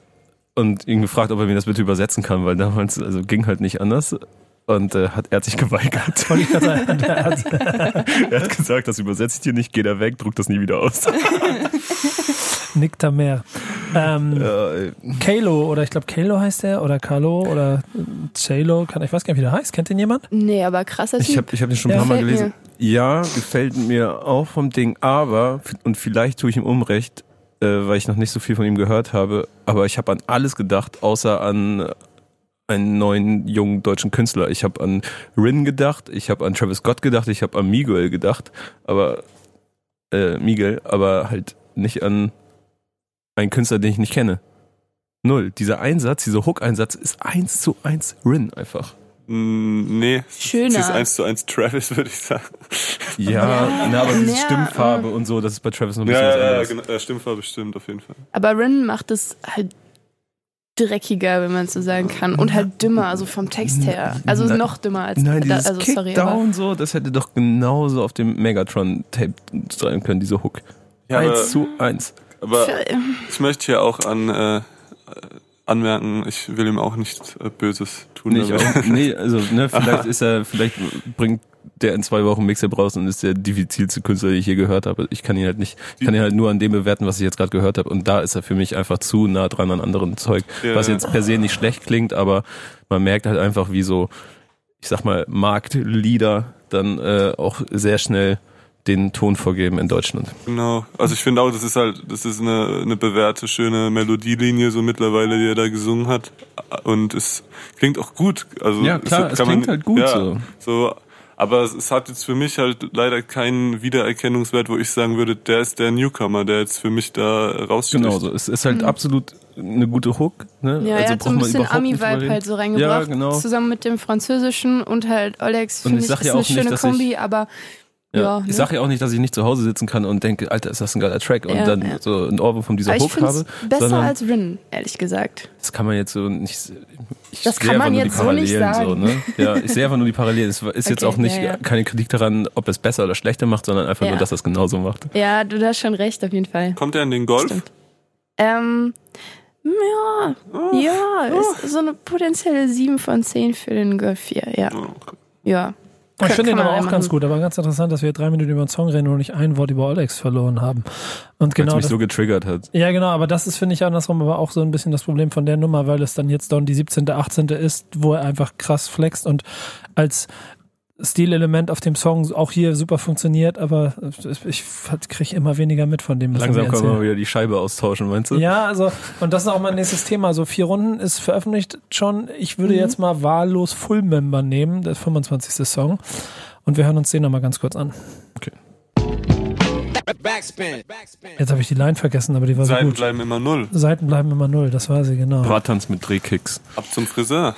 und ihn gefragt, ob er mir das bitte übersetzen kann, weil damals also ging halt nicht anders. Und äh, hat, er hat sich geweigert. Ich der hat, er hat gesagt, das übersetze ich dir nicht, geh da weg, druck das nie wieder aus. nickt da mehr. Ähm, ey. Kalo, oder ich glaube Kalo heißt der, oder Carlo, oder Chalo, kann, ich weiß gar nicht, wie der heißt. Kennt den jemand? Nee, aber krasser Ich Typ. habe ich hab den schon ein paar Mal gelesen. Ja, gefällt mir auch vom Ding, aber, und vielleicht tue ich ihm Unrecht, äh, weil ich noch nicht so viel von ihm gehört habe, aber ich habe an alles gedacht, außer an einen neuen jungen deutschen Künstler. Ich habe an Rin gedacht, ich habe an Travis Scott gedacht, ich habe an Miguel gedacht, aber äh, Miguel, aber halt nicht an einen Künstler, den ich nicht kenne. Null. Dieser Einsatz, dieser Hook-Einsatz ist eins zu eins Rin einfach. mm, nee. Schöner. Sie ist eins zu eins Travis, würde ich sagen. Ja, Ja, na, aber diese ja, Stimmfarbe und so, das ist bei Travis noch ein Ja, bisschen was ja, ja, anderes. genau. Ja, Stimmfarbe bestimmt, auf jeden Fall. Aber Rin macht es halt dreckiger, wenn man es so sagen kann. Und halt dümmer, also vom Text her. Also Nein. noch dümmer als Nein, dieses also sorry, aber Kickdown so, das hätte doch genauso auf dem Megatron-Tape sein können, diese Hook. Ja, aber, eins zu eins. aber Für- ich möchte hier auch an äh, anmerken, ich will ihm auch nichts äh, Böses tun. Dabei. auch, nee, also ne, vielleicht ist er, vielleicht bringt der in zwei Wochen Mixtape raus und ist der diffizilste Künstler, den ich je gehört habe. Ich kann ihn halt nicht, ich kann ihn halt nur an dem bewerten, was ich jetzt gerade gehört habe. Und da ist er für mich einfach zu nah dran an anderen Zeug, Ja, was jetzt per se nicht schlecht klingt, aber man merkt halt einfach, wie so, ich sag mal, Marktleader dann äh, auch sehr schnell den Ton vorgeben in Deutschland. Genau. Also ich finde auch, das ist halt, das ist eine, eine bewährte, schöne Melodielinie so mittlerweile, die er da gesungen hat. Und es klingt auch gut. Also Ja, klar, es kann klingt halt gut ja, so. so. Aber es, es hat jetzt für mich halt leider keinen Wiedererkennungswert, wo ich sagen würde, der ist der Newcomer, der jetzt für mich da raussticht. Genau so. Es ist halt absolut eine gute Hook. Ne? Mhm. Ja, er hat so ein man bisschen Ami-Vibe halt so reingebracht. Ja, genau. Zusammen mit dem Französischen und halt Olex, Und finde ich ich, sag ist ja eine auch nicht, schöne dass Kombi, aber Ja, ich ne? sage ja auch nicht, dass ich nicht zu Hause sitzen kann und denke, Alter, ist das ein geiler Track und Ja, dann ja. so ein Ohrwurm von dieser Hook finde habe. es besser sondern als Rin, ehrlich gesagt. das kann man jetzt so nicht. Ich Das sehe kann einfach man nur jetzt die so nicht Parallelen sagen. ne? Ja, ich sehe einfach nur die Parallelen. Es ist jetzt Okay, auch nicht ja, ja. keine Kritik daran, ob es besser oder schlechter macht, sondern einfach Ja. nur, dass es genauso macht. Ja, du hast schon recht, auf jeden Fall. Kommt er in den Golf? Stimmt. Ähm, ja, ja, ist so eine potenzielle 7 von 10 für den Golf 4, ja. Oh, Ja. Ich Kann- finde ihn aber auch ja ganz machen. gut, aber ganz interessant, dass wir drei Minuten über einen Song reden und nicht ein Wort über Olex verloren haben. Und Genau genau mich das, so getriggert hat. Ja, genau, aber das ist, finde ich, andersrum aber auch so ein bisschen das Problem von der Nummer, weil es dann jetzt dann die 17., 18. ist, wo er einfach krass flext und als Stilelement auf dem Song auch hier super funktioniert, aber ich kriege immer weniger mit von dem, was Langsam können wir wieder die Scheibe austauschen, meinst du? Ja, also, und das ist auch mein nächstes Thema. So vier Runden ist veröffentlicht schon. Ich würde jetzt mal wahllos Full Member nehmen, der 25. Song. Und wir hören uns den nochmal ganz kurz an. Backspin. Backspin. Jetzt habe ich die Line vergessen, aber die war so Seiten gut. bleiben immer null. Seiten bleiben immer null, das war sie, genau. Brattanz mit Drehkicks. Ab zum Friseur.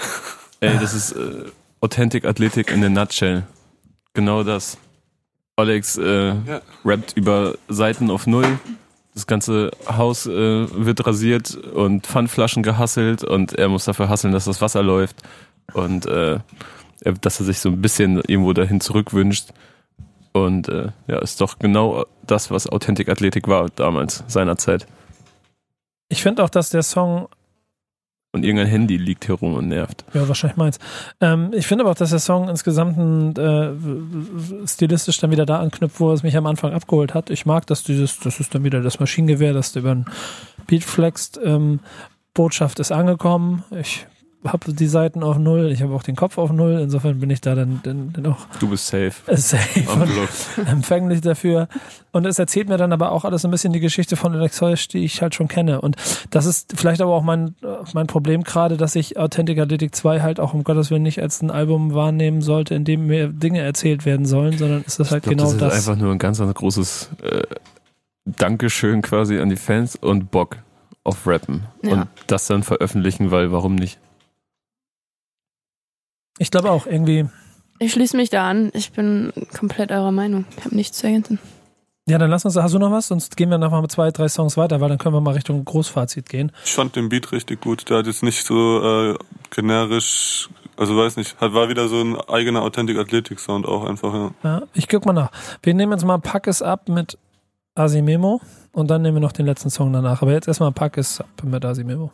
Ey, das ist äh, Authentic Athletik in der Nutshell. Genau das. Alex äh, Ja. rappt über Seiten auf Null. Das ganze Haus äh, wird rasiert und Pfandflaschen gehasselt und er muss dafür hasseln, dass das Wasser läuft und äh, er- dass er sich so ein bisschen irgendwo dahin zurückwünscht. Und äh, ja, ist doch genau das, was Authentic Athletik war damals, seinerzeit. Ich finde auch, dass der Song, Und irgendein Handy liegt hier rum und nervt. ja, wahrscheinlich meins. Ähm, ich finde aber auch, dass der Song insgesamt äh, stilistisch dann wieder da anknüpft, wo es mich am Anfang abgeholt hat. Ich mag, dass dieses, das ist dann wieder das Maschinengewehr, das du über den Beat flext. Ähm, Botschaft ist angekommen. Ich habe die Seiten auf Null, ich habe auch den Kopf auf Null. Insofern bin ich da dann, dann, dann auch Du bist safe. safe Am und empfänglich dafür. Und es erzählt mir dann aber auch alles ein bisschen die Geschichte von Alex Heusch, die ich halt schon kenne. Und das ist vielleicht aber auch mein, mein Problem gerade, dass ich Authentic Athletic 2 halt auch um Gottes Willen nicht als ein Album wahrnehmen sollte, in dem mir Dinge erzählt werden sollen, sondern ist das halt Ich glaub, genau das das. ist einfach nur ein ganz, ganz großes äh, Dankeschön quasi an die Fans und Bock auf Rappen. Ja. Und das dann veröffentlichen, weil warum nicht? Ich glaube auch irgendwie, Ich schließe mich da an. Ich bin komplett eurer Meinung. Ich habe nichts zu ergänzen. ja, dann lass uns, hast du noch was? Sonst gehen wir nachher mit zwei, drei Songs weiter, weil dann können wir mal Richtung Großfazit gehen. Ich fand den Beat richtig gut. Der hat jetzt nicht so äh, generisch, also weiß nicht, hat, war wieder so ein eigener Authentic Athletic Sound auch einfach, ja. Ja, ich guck mal nach. Wir nehmen jetzt mal Pack es ab mit Asimemo und dann nehmen wir noch den letzten Song danach. Aber jetzt erstmal Pack es ab mit Asimemo.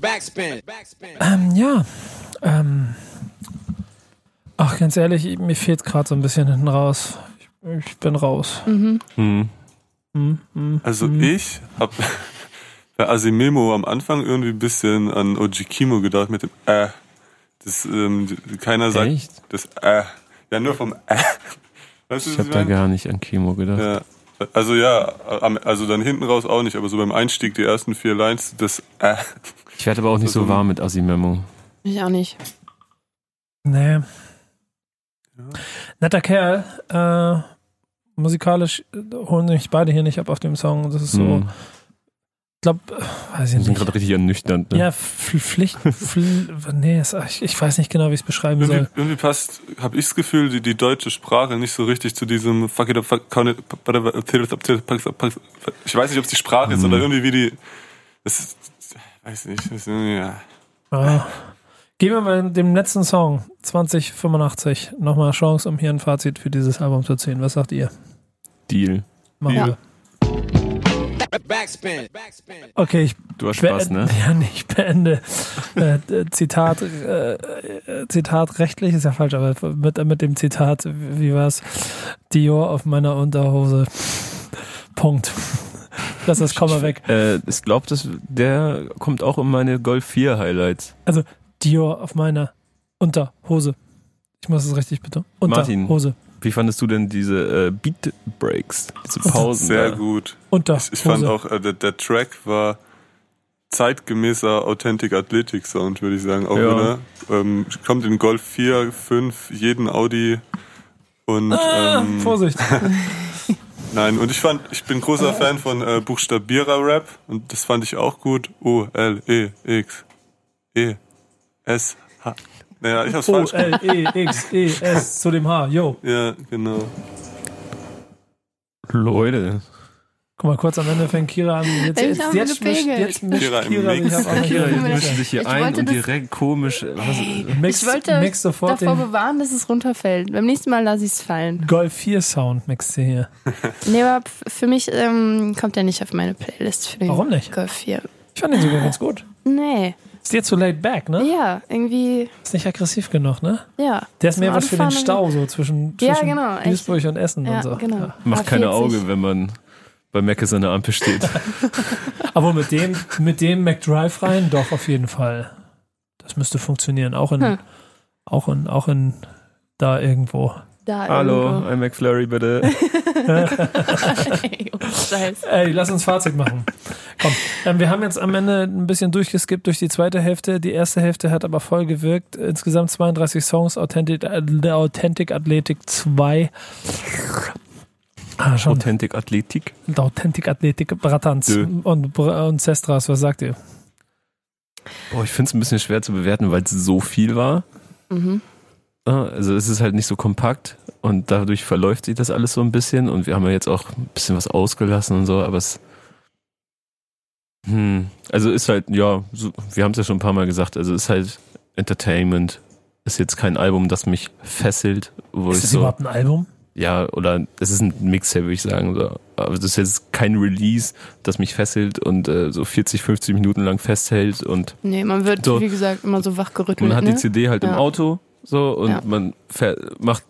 Backspin. Backspin. Ähm, ja. Ähm, ach, ganz ehrlich, mir fehlt gerade so ein bisschen hinten raus. Ich, ich bin raus. Mhm. Hm. Hm, hm, Also hm. ich habe bei Asimemo am Anfang irgendwie ein bisschen an Oji Kimo gedacht mit dem äh. Das, ähm, keiner sagt Echt? das äh. Ja, nur vom äh. Weißt du, Ich habe da gar nicht an Chemo gedacht. Ja. Also ja, also dann hinten raus auch nicht, aber so beim Einstieg die ersten vier Lines, das äh. Ich werde aber auch nicht So so warm mit Asimemo. Ich auch nicht. Nee. Netter Kerl. Äh, musikalisch äh, holen sich beide hier nicht ab auf dem Song. Das ist so, Hm. ich glaube, äh, weiß ich sind nicht. gerade richtig ernüchternd. Ne? Ja, Pf- Pflicht, Pfl nee, ich, ich weiß nicht genau, wie ich es beschreiben Irgendwie, soll. irgendwie passt, habe ich das Gefühl, die, die deutsche Sprache nicht so richtig zu diesem fuck it up, fuck count it, ich weiß nicht, ob es die Sprache ist Mhm. oder irgendwie wie die, das ist, weiß nicht, das ist, ja. Ah. Geben wir mal dem letzten Song, 2085, nochmal eine Chance, um hier ein Fazit für dieses Album zu ziehen. Was sagt ihr? Deal. Machen wir. Backspin. Backspin. Okay, ich Du hast Spaß, ne? ja, nee, ich beende. äh, äh, Zitat, äh, äh, Zitat rechtlich ist ja falsch, aber mit, mit dem Zitat, wie war's? Dior auf meiner Unterhose. Punkt. Lass das Komma weg. Äh, ich glaube, der kommt auch in meine Golf 4 Highlights. Dior auf meiner Unterhose. Ich muss es richtig. Martin. Unterhose. Wie fandest du denn diese äh, Beat Breaks, diese Pausen? sehr da? gut. Unterhose. Ich, ich fand auch, äh, der, der Track war zeitgemäßer Authentic Athletic Sound, würde ich sagen. Auch Ja. wenn er ähm, kommt in Golf 4, 5, jeden Audi und Ah, ähm, Vorsicht. Nein, und ich fand, ich bin großer Fan von äh, Buchstabierer Rap und das fand ich auch gut. O L E X E S H. Naja, ich hab's O, falsch gemacht. L, E, X, E, S zu dem H. Yo. Ja, genau. Leute. Guck mal, kurz am Ende fängt Kira an. Jetzt, Ich jetzt, hab jetzt, mischt, jetzt mischt Kira im Kira sich Mix. auf einmal Kira, hier. jetzt Ich mischt sich hier wollte ein und direkt komisch. Was, Mix, Ich wollte mix sofort davor bewahren, dass es runterfällt. Beim nächsten Mal lasse ich es fallen. Golf 4 Sound mixt ihr hier. Nee, aber für mich ähm, kommt er nicht auf meine Playlist. Für den Warum nicht? Golf 4. Ich fand den sogar ganz gut. Nee. Ist dir zu laid back, ne? Ja, irgendwie, Ist nicht aggressiv genug, ne? ja. Der ist mehr was für den Stau, so zwischen, Ja, zwischen genau, echt. Duisburg und Essen Ja, und so. genau. Ja. macht keine A40. Auge, wenn man bei an der Ampel steht. Aber mit dem, mit dem McDrive rein, doch, auf jeden Fall. Das müsste funktionieren. Auch in, Hm. auch in, auch in, da irgendwo. Da Hallo, irgendwo. ein McFlurry bitte. Ey, oh. Ey, lass uns Fazit machen. Komm, ähm, wir haben jetzt am Ende ein bisschen durchgeskippt durch die zweite Hälfte. Die erste Hälfte hat aber voll gewirkt. Insgesamt 32 Songs, Authentic, äh, Authentic Athletic 2. Ah, schon. Authentic Athletik. Authentic Athletic, Bratans Dö. und, und Sestras, was sagt ihr? Boah, ich finde es ein bisschen schwer zu bewerten, weil es so viel war. Mhm. Ja, Also es ist halt nicht so kompakt und dadurch verläuft sich das alles so ein bisschen und wir haben ja jetzt auch ein bisschen was ausgelassen und so, aber es hm, also ist halt, ja, so, wir haben es ja schon ein paar Mal gesagt, also ist halt Entertainment, ist jetzt kein Album, das mich fesselt, wo Ist ich das so, überhaupt ein Album? ja, oder es ist ein Mixtape, würde ich sagen, so. aber das ist jetzt kein Release, das mich fesselt und äh, so 40, 50 Minuten lang festhält und Nee, man wird, So. wie gesagt, immer so wachgerüttelt. man hat ne? die CD halt im Ja. Auto so und Ja. man fährt, macht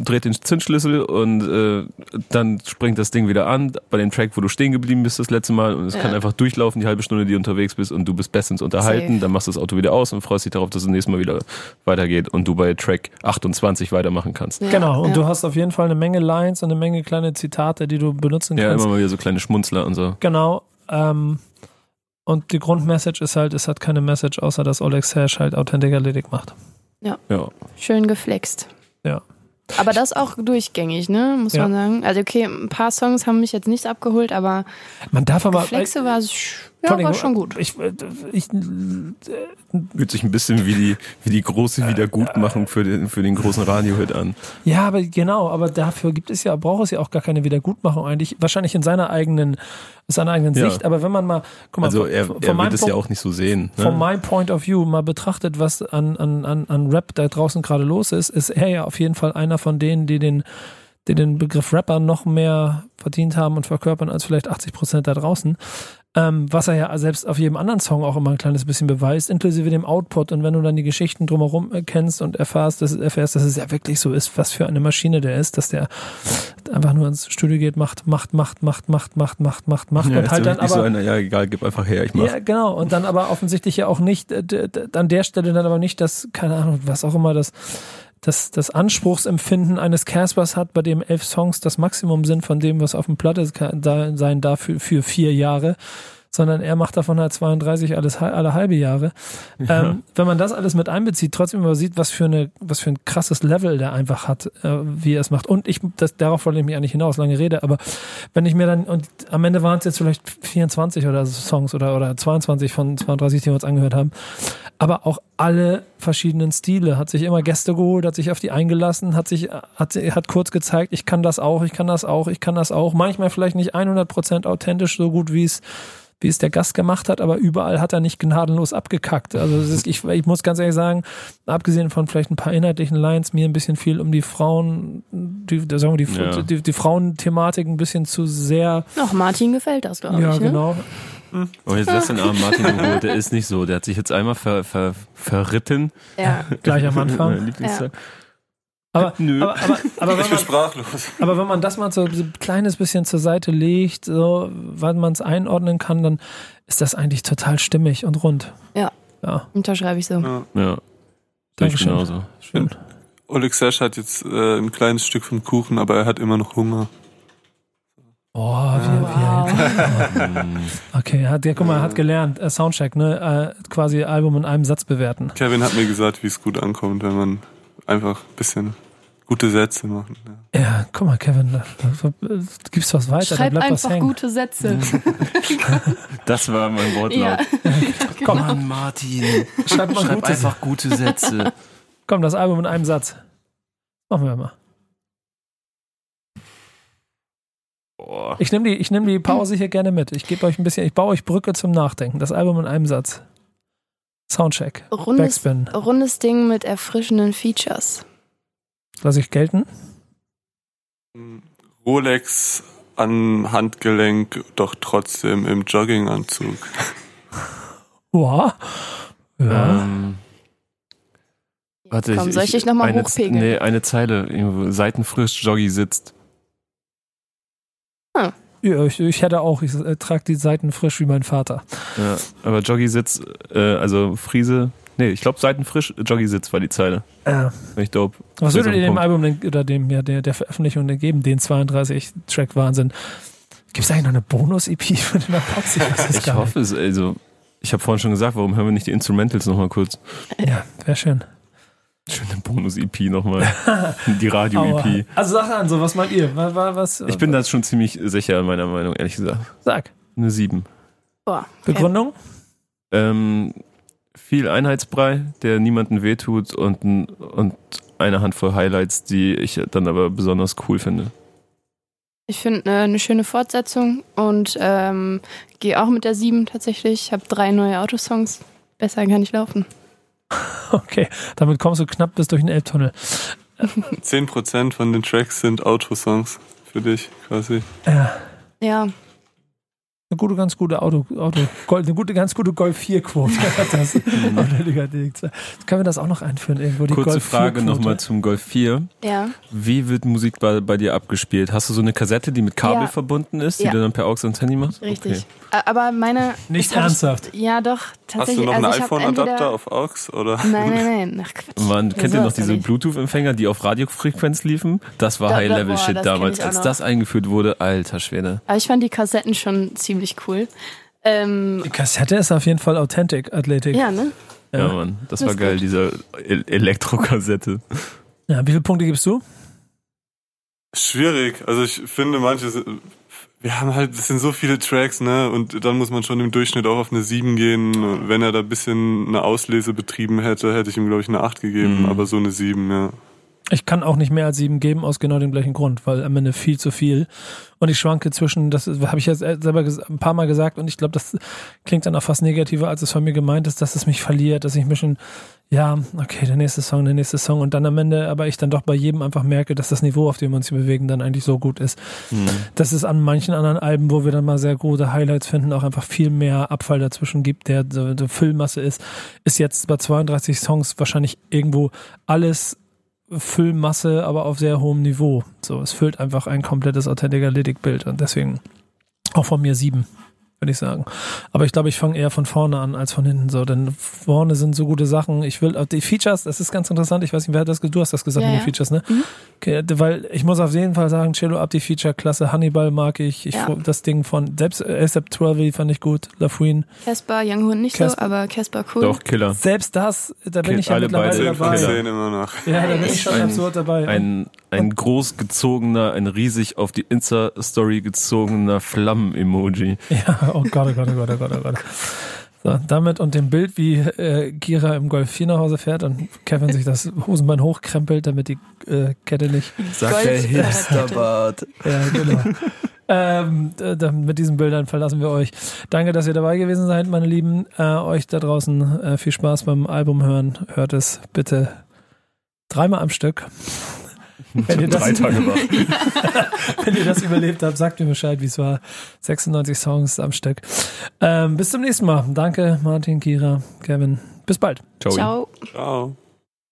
dreht den Zündschlüssel und äh, dann springt das Ding wieder an bei dem Track, wo du stehen geblieben bist das letzte Mal und es Ja. kann einfach durchlaufen die halbe Stunde, die du unterwegs bist und du bist bestens unterhalten, Safe. dann machst du das Auto wieder aus und freust dich darauf, dass es nächstes Mal wieder weitergeht und du bei Track 28 weitermachen kannst. Ja, genau, und ja. du hast auf jeden Fall eine Menge Lines und eine Menge kleine Zitate, die du benutzen Ja, kannst. immer mal wieder so kleine Schmunzler und so. Genau. Ähm, und die Grundmessage ist halt, es hat keine Message, außer dass Oleg Sash halt Authentic Athletic macht. Ja. Schön geflext. Ja. Aber das auch durchgängig, ne? Muss Ja. man sagen. Also okay, ein paar Songs haben mich jetzt nicht abgeholt, aber Man darf aber. Geflexe war, sch- ja, war schon gut. Ich, äh, ich, Fühlt sich ein bisschen wie die, wie die große Wiedergutmachung für den, für den großen Radiohit an. ja, aber genau, aber dafür gibt es ja, braucht es ja auch gar keine Wiedergutmachung eigentlich. Wahrscheinlich in seiner eigenen, seiner eigenen Ja. Sicht. Aber wenn man mal, guck mal, Also von- er, von er meinem wird es ja auch nicht so sehen. Von Ne? meinem Point of View mal betrachtet, was an, an, an, an Rap da draußen gerade los ist, ist er ja auf jeden Fall einer von denen, die den, die den Begriff Rapper noch mehr verdient haben und verkörpern als vielleicht 80 Prozent da draußen. Ähm, was er ja selbst auf jedem anderen Song auch immer ein kleines bisschen beweist, inklusive dem Output. Und wenn du dann die Geschichten drumherum kennst und erfährst, dass, erfährst, dass es ja wirklich so ist, was für eine Maschine der ist, dass der einfach nur ins Studio geht, macht, macht, macht, macht, macht, macht, macht, macht, macht Ja, und halt dann aber so einer, ja egal, gib einfach her, ich mach. ja, genau. Und dann aber offensichtlich ja auch nicht, äh, an der Stelle dann aber nicht das, keine Ahnung, was auch immer das, das, das Anspruchsempfinden eines Caspers hat, bei dem elf Songs das Maximum sind von dem, was auf dem Platte sein darf für, für vier Jahre, sondern er macht davon halt 32 alles, alle halbe Jahre. Ähm, wenn man das alles mit einbezieht, trotzdem aber sieht, was für eine, was für ein krasses Level der einfach hat, äh, wie er es macht. Und ich, das, darauf wollte ich mich eigentlich hinaus, lange Rede, aber wenn ich mir dann, und am Ende waren es jetzt vielleicht 24 oder so Songs oder, oder 22 von 32, die wir uns angehört haben, aber auch alle verschiedenen Stile, hat sich immer Gäste geholt, hat sich auf die eingelassen, hat sich, hat, hat kurz gezeigt, ich kann das auch, ich kann das auch, ich kann das auch, manchmal vielleicht nicht 100% authentisch, so gut wie es wie es der Gast gemacht hat, aber überall hat er nicht gnadenlos abgekackt. Also es ist, ich, ich muss ganz ehrlich sagen, abgesehen von vielleicht ein paar inhaltlichen Lines, mir ein bisschen viel um die Frauen, die, sagen wir, die, Ja. die, die Frauenthematik ein bisschen zu sehr. Ach, Martin gefällt das, glaube ja, ich. Ne? genau. Oh, jetzt lass den armen Martin geholt, der ist nicht so. Der hat sich jetzt einmal ver, ver, verritten. Ja. Gleich am Anfang. Lieblingstag. Aber, Nö. aber, aber, aber, Ich wenn bin man, sprachlos. aber wenn man das mal so ein kleines bisschen zur Seite legt, so, weil man es einordnen kann, dann ist das eigentlich total stimmig und rund. Ja. Ja, Unterschreibe ich so. Ja. Ja. Ich Dankeschön. genauso. schön. Oleg Sesh hat jetzt äh, ein kleines Stück vom Kuchen, aber er hat immer noch Hunger. Oh, wie, Wow. wie, okay, er hat, ja, guck mal, er hat gelernt, äh, Soundcheck, ne, äh, quasi Album in einem Satz bewerten. Kevin hat mir gesagt, wie es gut ankommt, wenn man einfach ein bisschen gute Sätze macht. Ja. Ja, guck mal, Kevin, da, da, da gibst was weiter, Schreib da bleibt was einfach hängen. gute Sätze. Das war mein Wortlaut. ja. Komm, Mann, Martin. schreib mal Schreib gute einfach gute Sätze. Komm, das Album in einem Satz. Machen wir mal. Boah. Ich nehme die, ich nehm die Pause hier gerne mit. Ich gebe euch ein bisschen, ich baue euch Brücke zum Nachdenken. Das Album in einem Satz. Soundcheck. Rundes, Backspin. rundes Ding mit erfrischenden Features. Lass ich gelten? Rolex am Handgelenk, doch trotzdem im Jogginganzug. Wow. Ja. Ähm, warte, Komm, soll ich dich noch mal eine, hochpegeln? Nee, eine Zeile. Seitenfrisch, Joggi sitzt. ja ich, ich hätte auch, ich äh, trage die Seiten frisch wie mein Vater. Ja, aber Joggi sitzt, äh, also Friese. Nee, ich glaube Seitenfrisch, Joggi sitzt war die Zeile. Äh, Finde ich dope. was würdet ihr dem ein Album denn, oder dem, ja, der, der Veröffentlichung denn geben, den 32-Track-Wahnsinn? Gibt es eigentlich noch eine Bonus-EP für den ist Ich geil. hoffe es, also. Ich habe vorhin schon gesagt, warum hören wir nicht die Instrumentals nochmal kurz? Ja, wäre schön. Schöne Bonus-EP nochmal. die. Radio-EP. Also sag an, so was meint ihr? Was, was, Ich bin da schon ziemlich sicher meiner Meinung, ehrlich gesagt. Sag. Eine 7. Boah. Okay. Begründung? Ähm, viel Einheitsbrei, der niemanden wehtut und, und eine Handvoll Highlights, die ich dann aber besonders cool finde. Ich finde äh, eine schöne Fortsetzung und ähm, gehe auch mit der 7 tatsächlich. Ich habe drei neue Autosongs. Besser kann ich laufen. Okay, damit kommst du knapp bis durch den Elbtunnel. 10% von den Tracks sind Autosongs für dich quasi. Ja. Ja, Eine gute, ganz gute Auto, Auto Gold, eine gute, ganz gute Golf 4 Quote. Das, das können wir das auch noch einführen irgendwo? Die Kurze Golf Frage 4 -Quote. nochmal zum Golf 4. ja. Wie wird Musik bei, bei dir abgespielt? Hast du so eine Kassette, die mit Kabel Ja. verbunden ist, die Ja. du dann per AUX ans Handy machst? Richtig. Ä- Aber meine. Nicht hab ernsthaft. Ich, ja, doch, Hast tatsächlich. du noch einen also hab iPhone-Adapter auf AUX? Oder? Nein, nein, nein. Ach, Quatsch. Man, Ja, kennt ihr noch diese. Bluetooth-Empfänger, die auf Radiofrequenz liefen? Das war High-Level-Shit damals. Als das eingeführt wurde, alter Schwede. Aber ich fand die Kassetten schon ziemlich cool. Ähm, Die Kassette ist auf jeden Fall Authentic Athletic. ja, ne? Ja, Ja. Mann, das, Das war geil, gut. diese El Elektrokassette. Ja, wie viele Punkte gibst du? Schwierig. Also ich finde manche, sind- wir haben halt, es sind so viele Tracks, ne? Und dann muss man schon im Durchschnitt auch auf eine 7 gehen. Wenn er da ein bisschen eine Auslese betrieben hätte, hätte ich ihm, glaube ich, eine 8 gegeben. Mhm. Aber so eine 7, ja. Ich kann auch nicht mehr als sieben geben, aus genau dem gleichen Grund, weil am Ende viel zu viel. Und ich schwanke zwischen, das habe ich jetzt selber ges- ein paar Mal gesagt und ich glaube, das klingt dann auch fast negativer, als es von mir gemeint ist, dass es mich verliert, dass ich mir schon, ja, okay, der nächste Song, der nächste Song und dann am Ende, aber ich dann doch bei jedem einfach merke, dass das Niveau, auf dem wir uns hier bewegen, dann eigentlich so gut ist. Hm. dass es an manchen anderen Alben, wo wir dann mal sehr gute Highlights finden, auch einfach viel mehr Abfall dazwischen gibt, der so, so Füllmasse ist, ist jetzt bei 32 Songs wahrscheinlich irgendwo alles Füllmasse, aber auf sehr hohem Niveau. So, es füllt einfach ein komplettes Authentic Athletic-Bild und deswegen auch von mir sieben, würde ich sagen. Aber ich glaube, ich fange eher von vorne an als von hinten so, denn vorne sind so gute Sachen. Ich will auch die Features, das ist ganz interessant. Ich weiß nicht, wer hat das, du hast das gesagt Ja, mit den ja. Features, ne? Mhm. Okay, weil ich muss auf jeden Fall sagen, Cello ab die Feature-Klasse, Hannibal mag ich. ich Ja. Das Ding von, selbst ASAP 12 fand ich gut, Lafuin. Casper, Young Hood nicht Casper. so, aber Casper cool. Doch, Killer. Selbst das, da bin Okay, ich ja alle mittlerweile beide 10 von dabei. Killer. 10 immer noch. Ja, da bin ich schon Ein- absurd dabei. Ein, ein großgezogener, ein riesig auf die Insta-Story gezogener Flammen-Emoji. Ja, oh Gott, oh Gott, oh Gott, oh Gott, oh Gott. So, damit und dem Bild, wie äh, Gira im Golf 4 nach Hause fährt und Kevin sich das Hosenbein hochkrempelt, damit die äh, Kette nicht. Sagt der Hipsterbart. Ja, genau. ähm, äh, mit diesen Bildern verlassen wir euch. Danke, dass ihr dabei gewesen seid, meine Lieben. Äh, euch da draußen äh, viel Spaß beim Album hören. Hört es bitte dreimal am Stück. Wenn ihr, das, Drei Tage wach. wenn ihr das überlebt habt, sagt mir Bescheid, wie es war. 96 Songs am Stück. Ähm, bis zum nächsten Mal. Danke, Martin, Kira, Kevin. Bis bald. Ciao. Ciao. Ciao.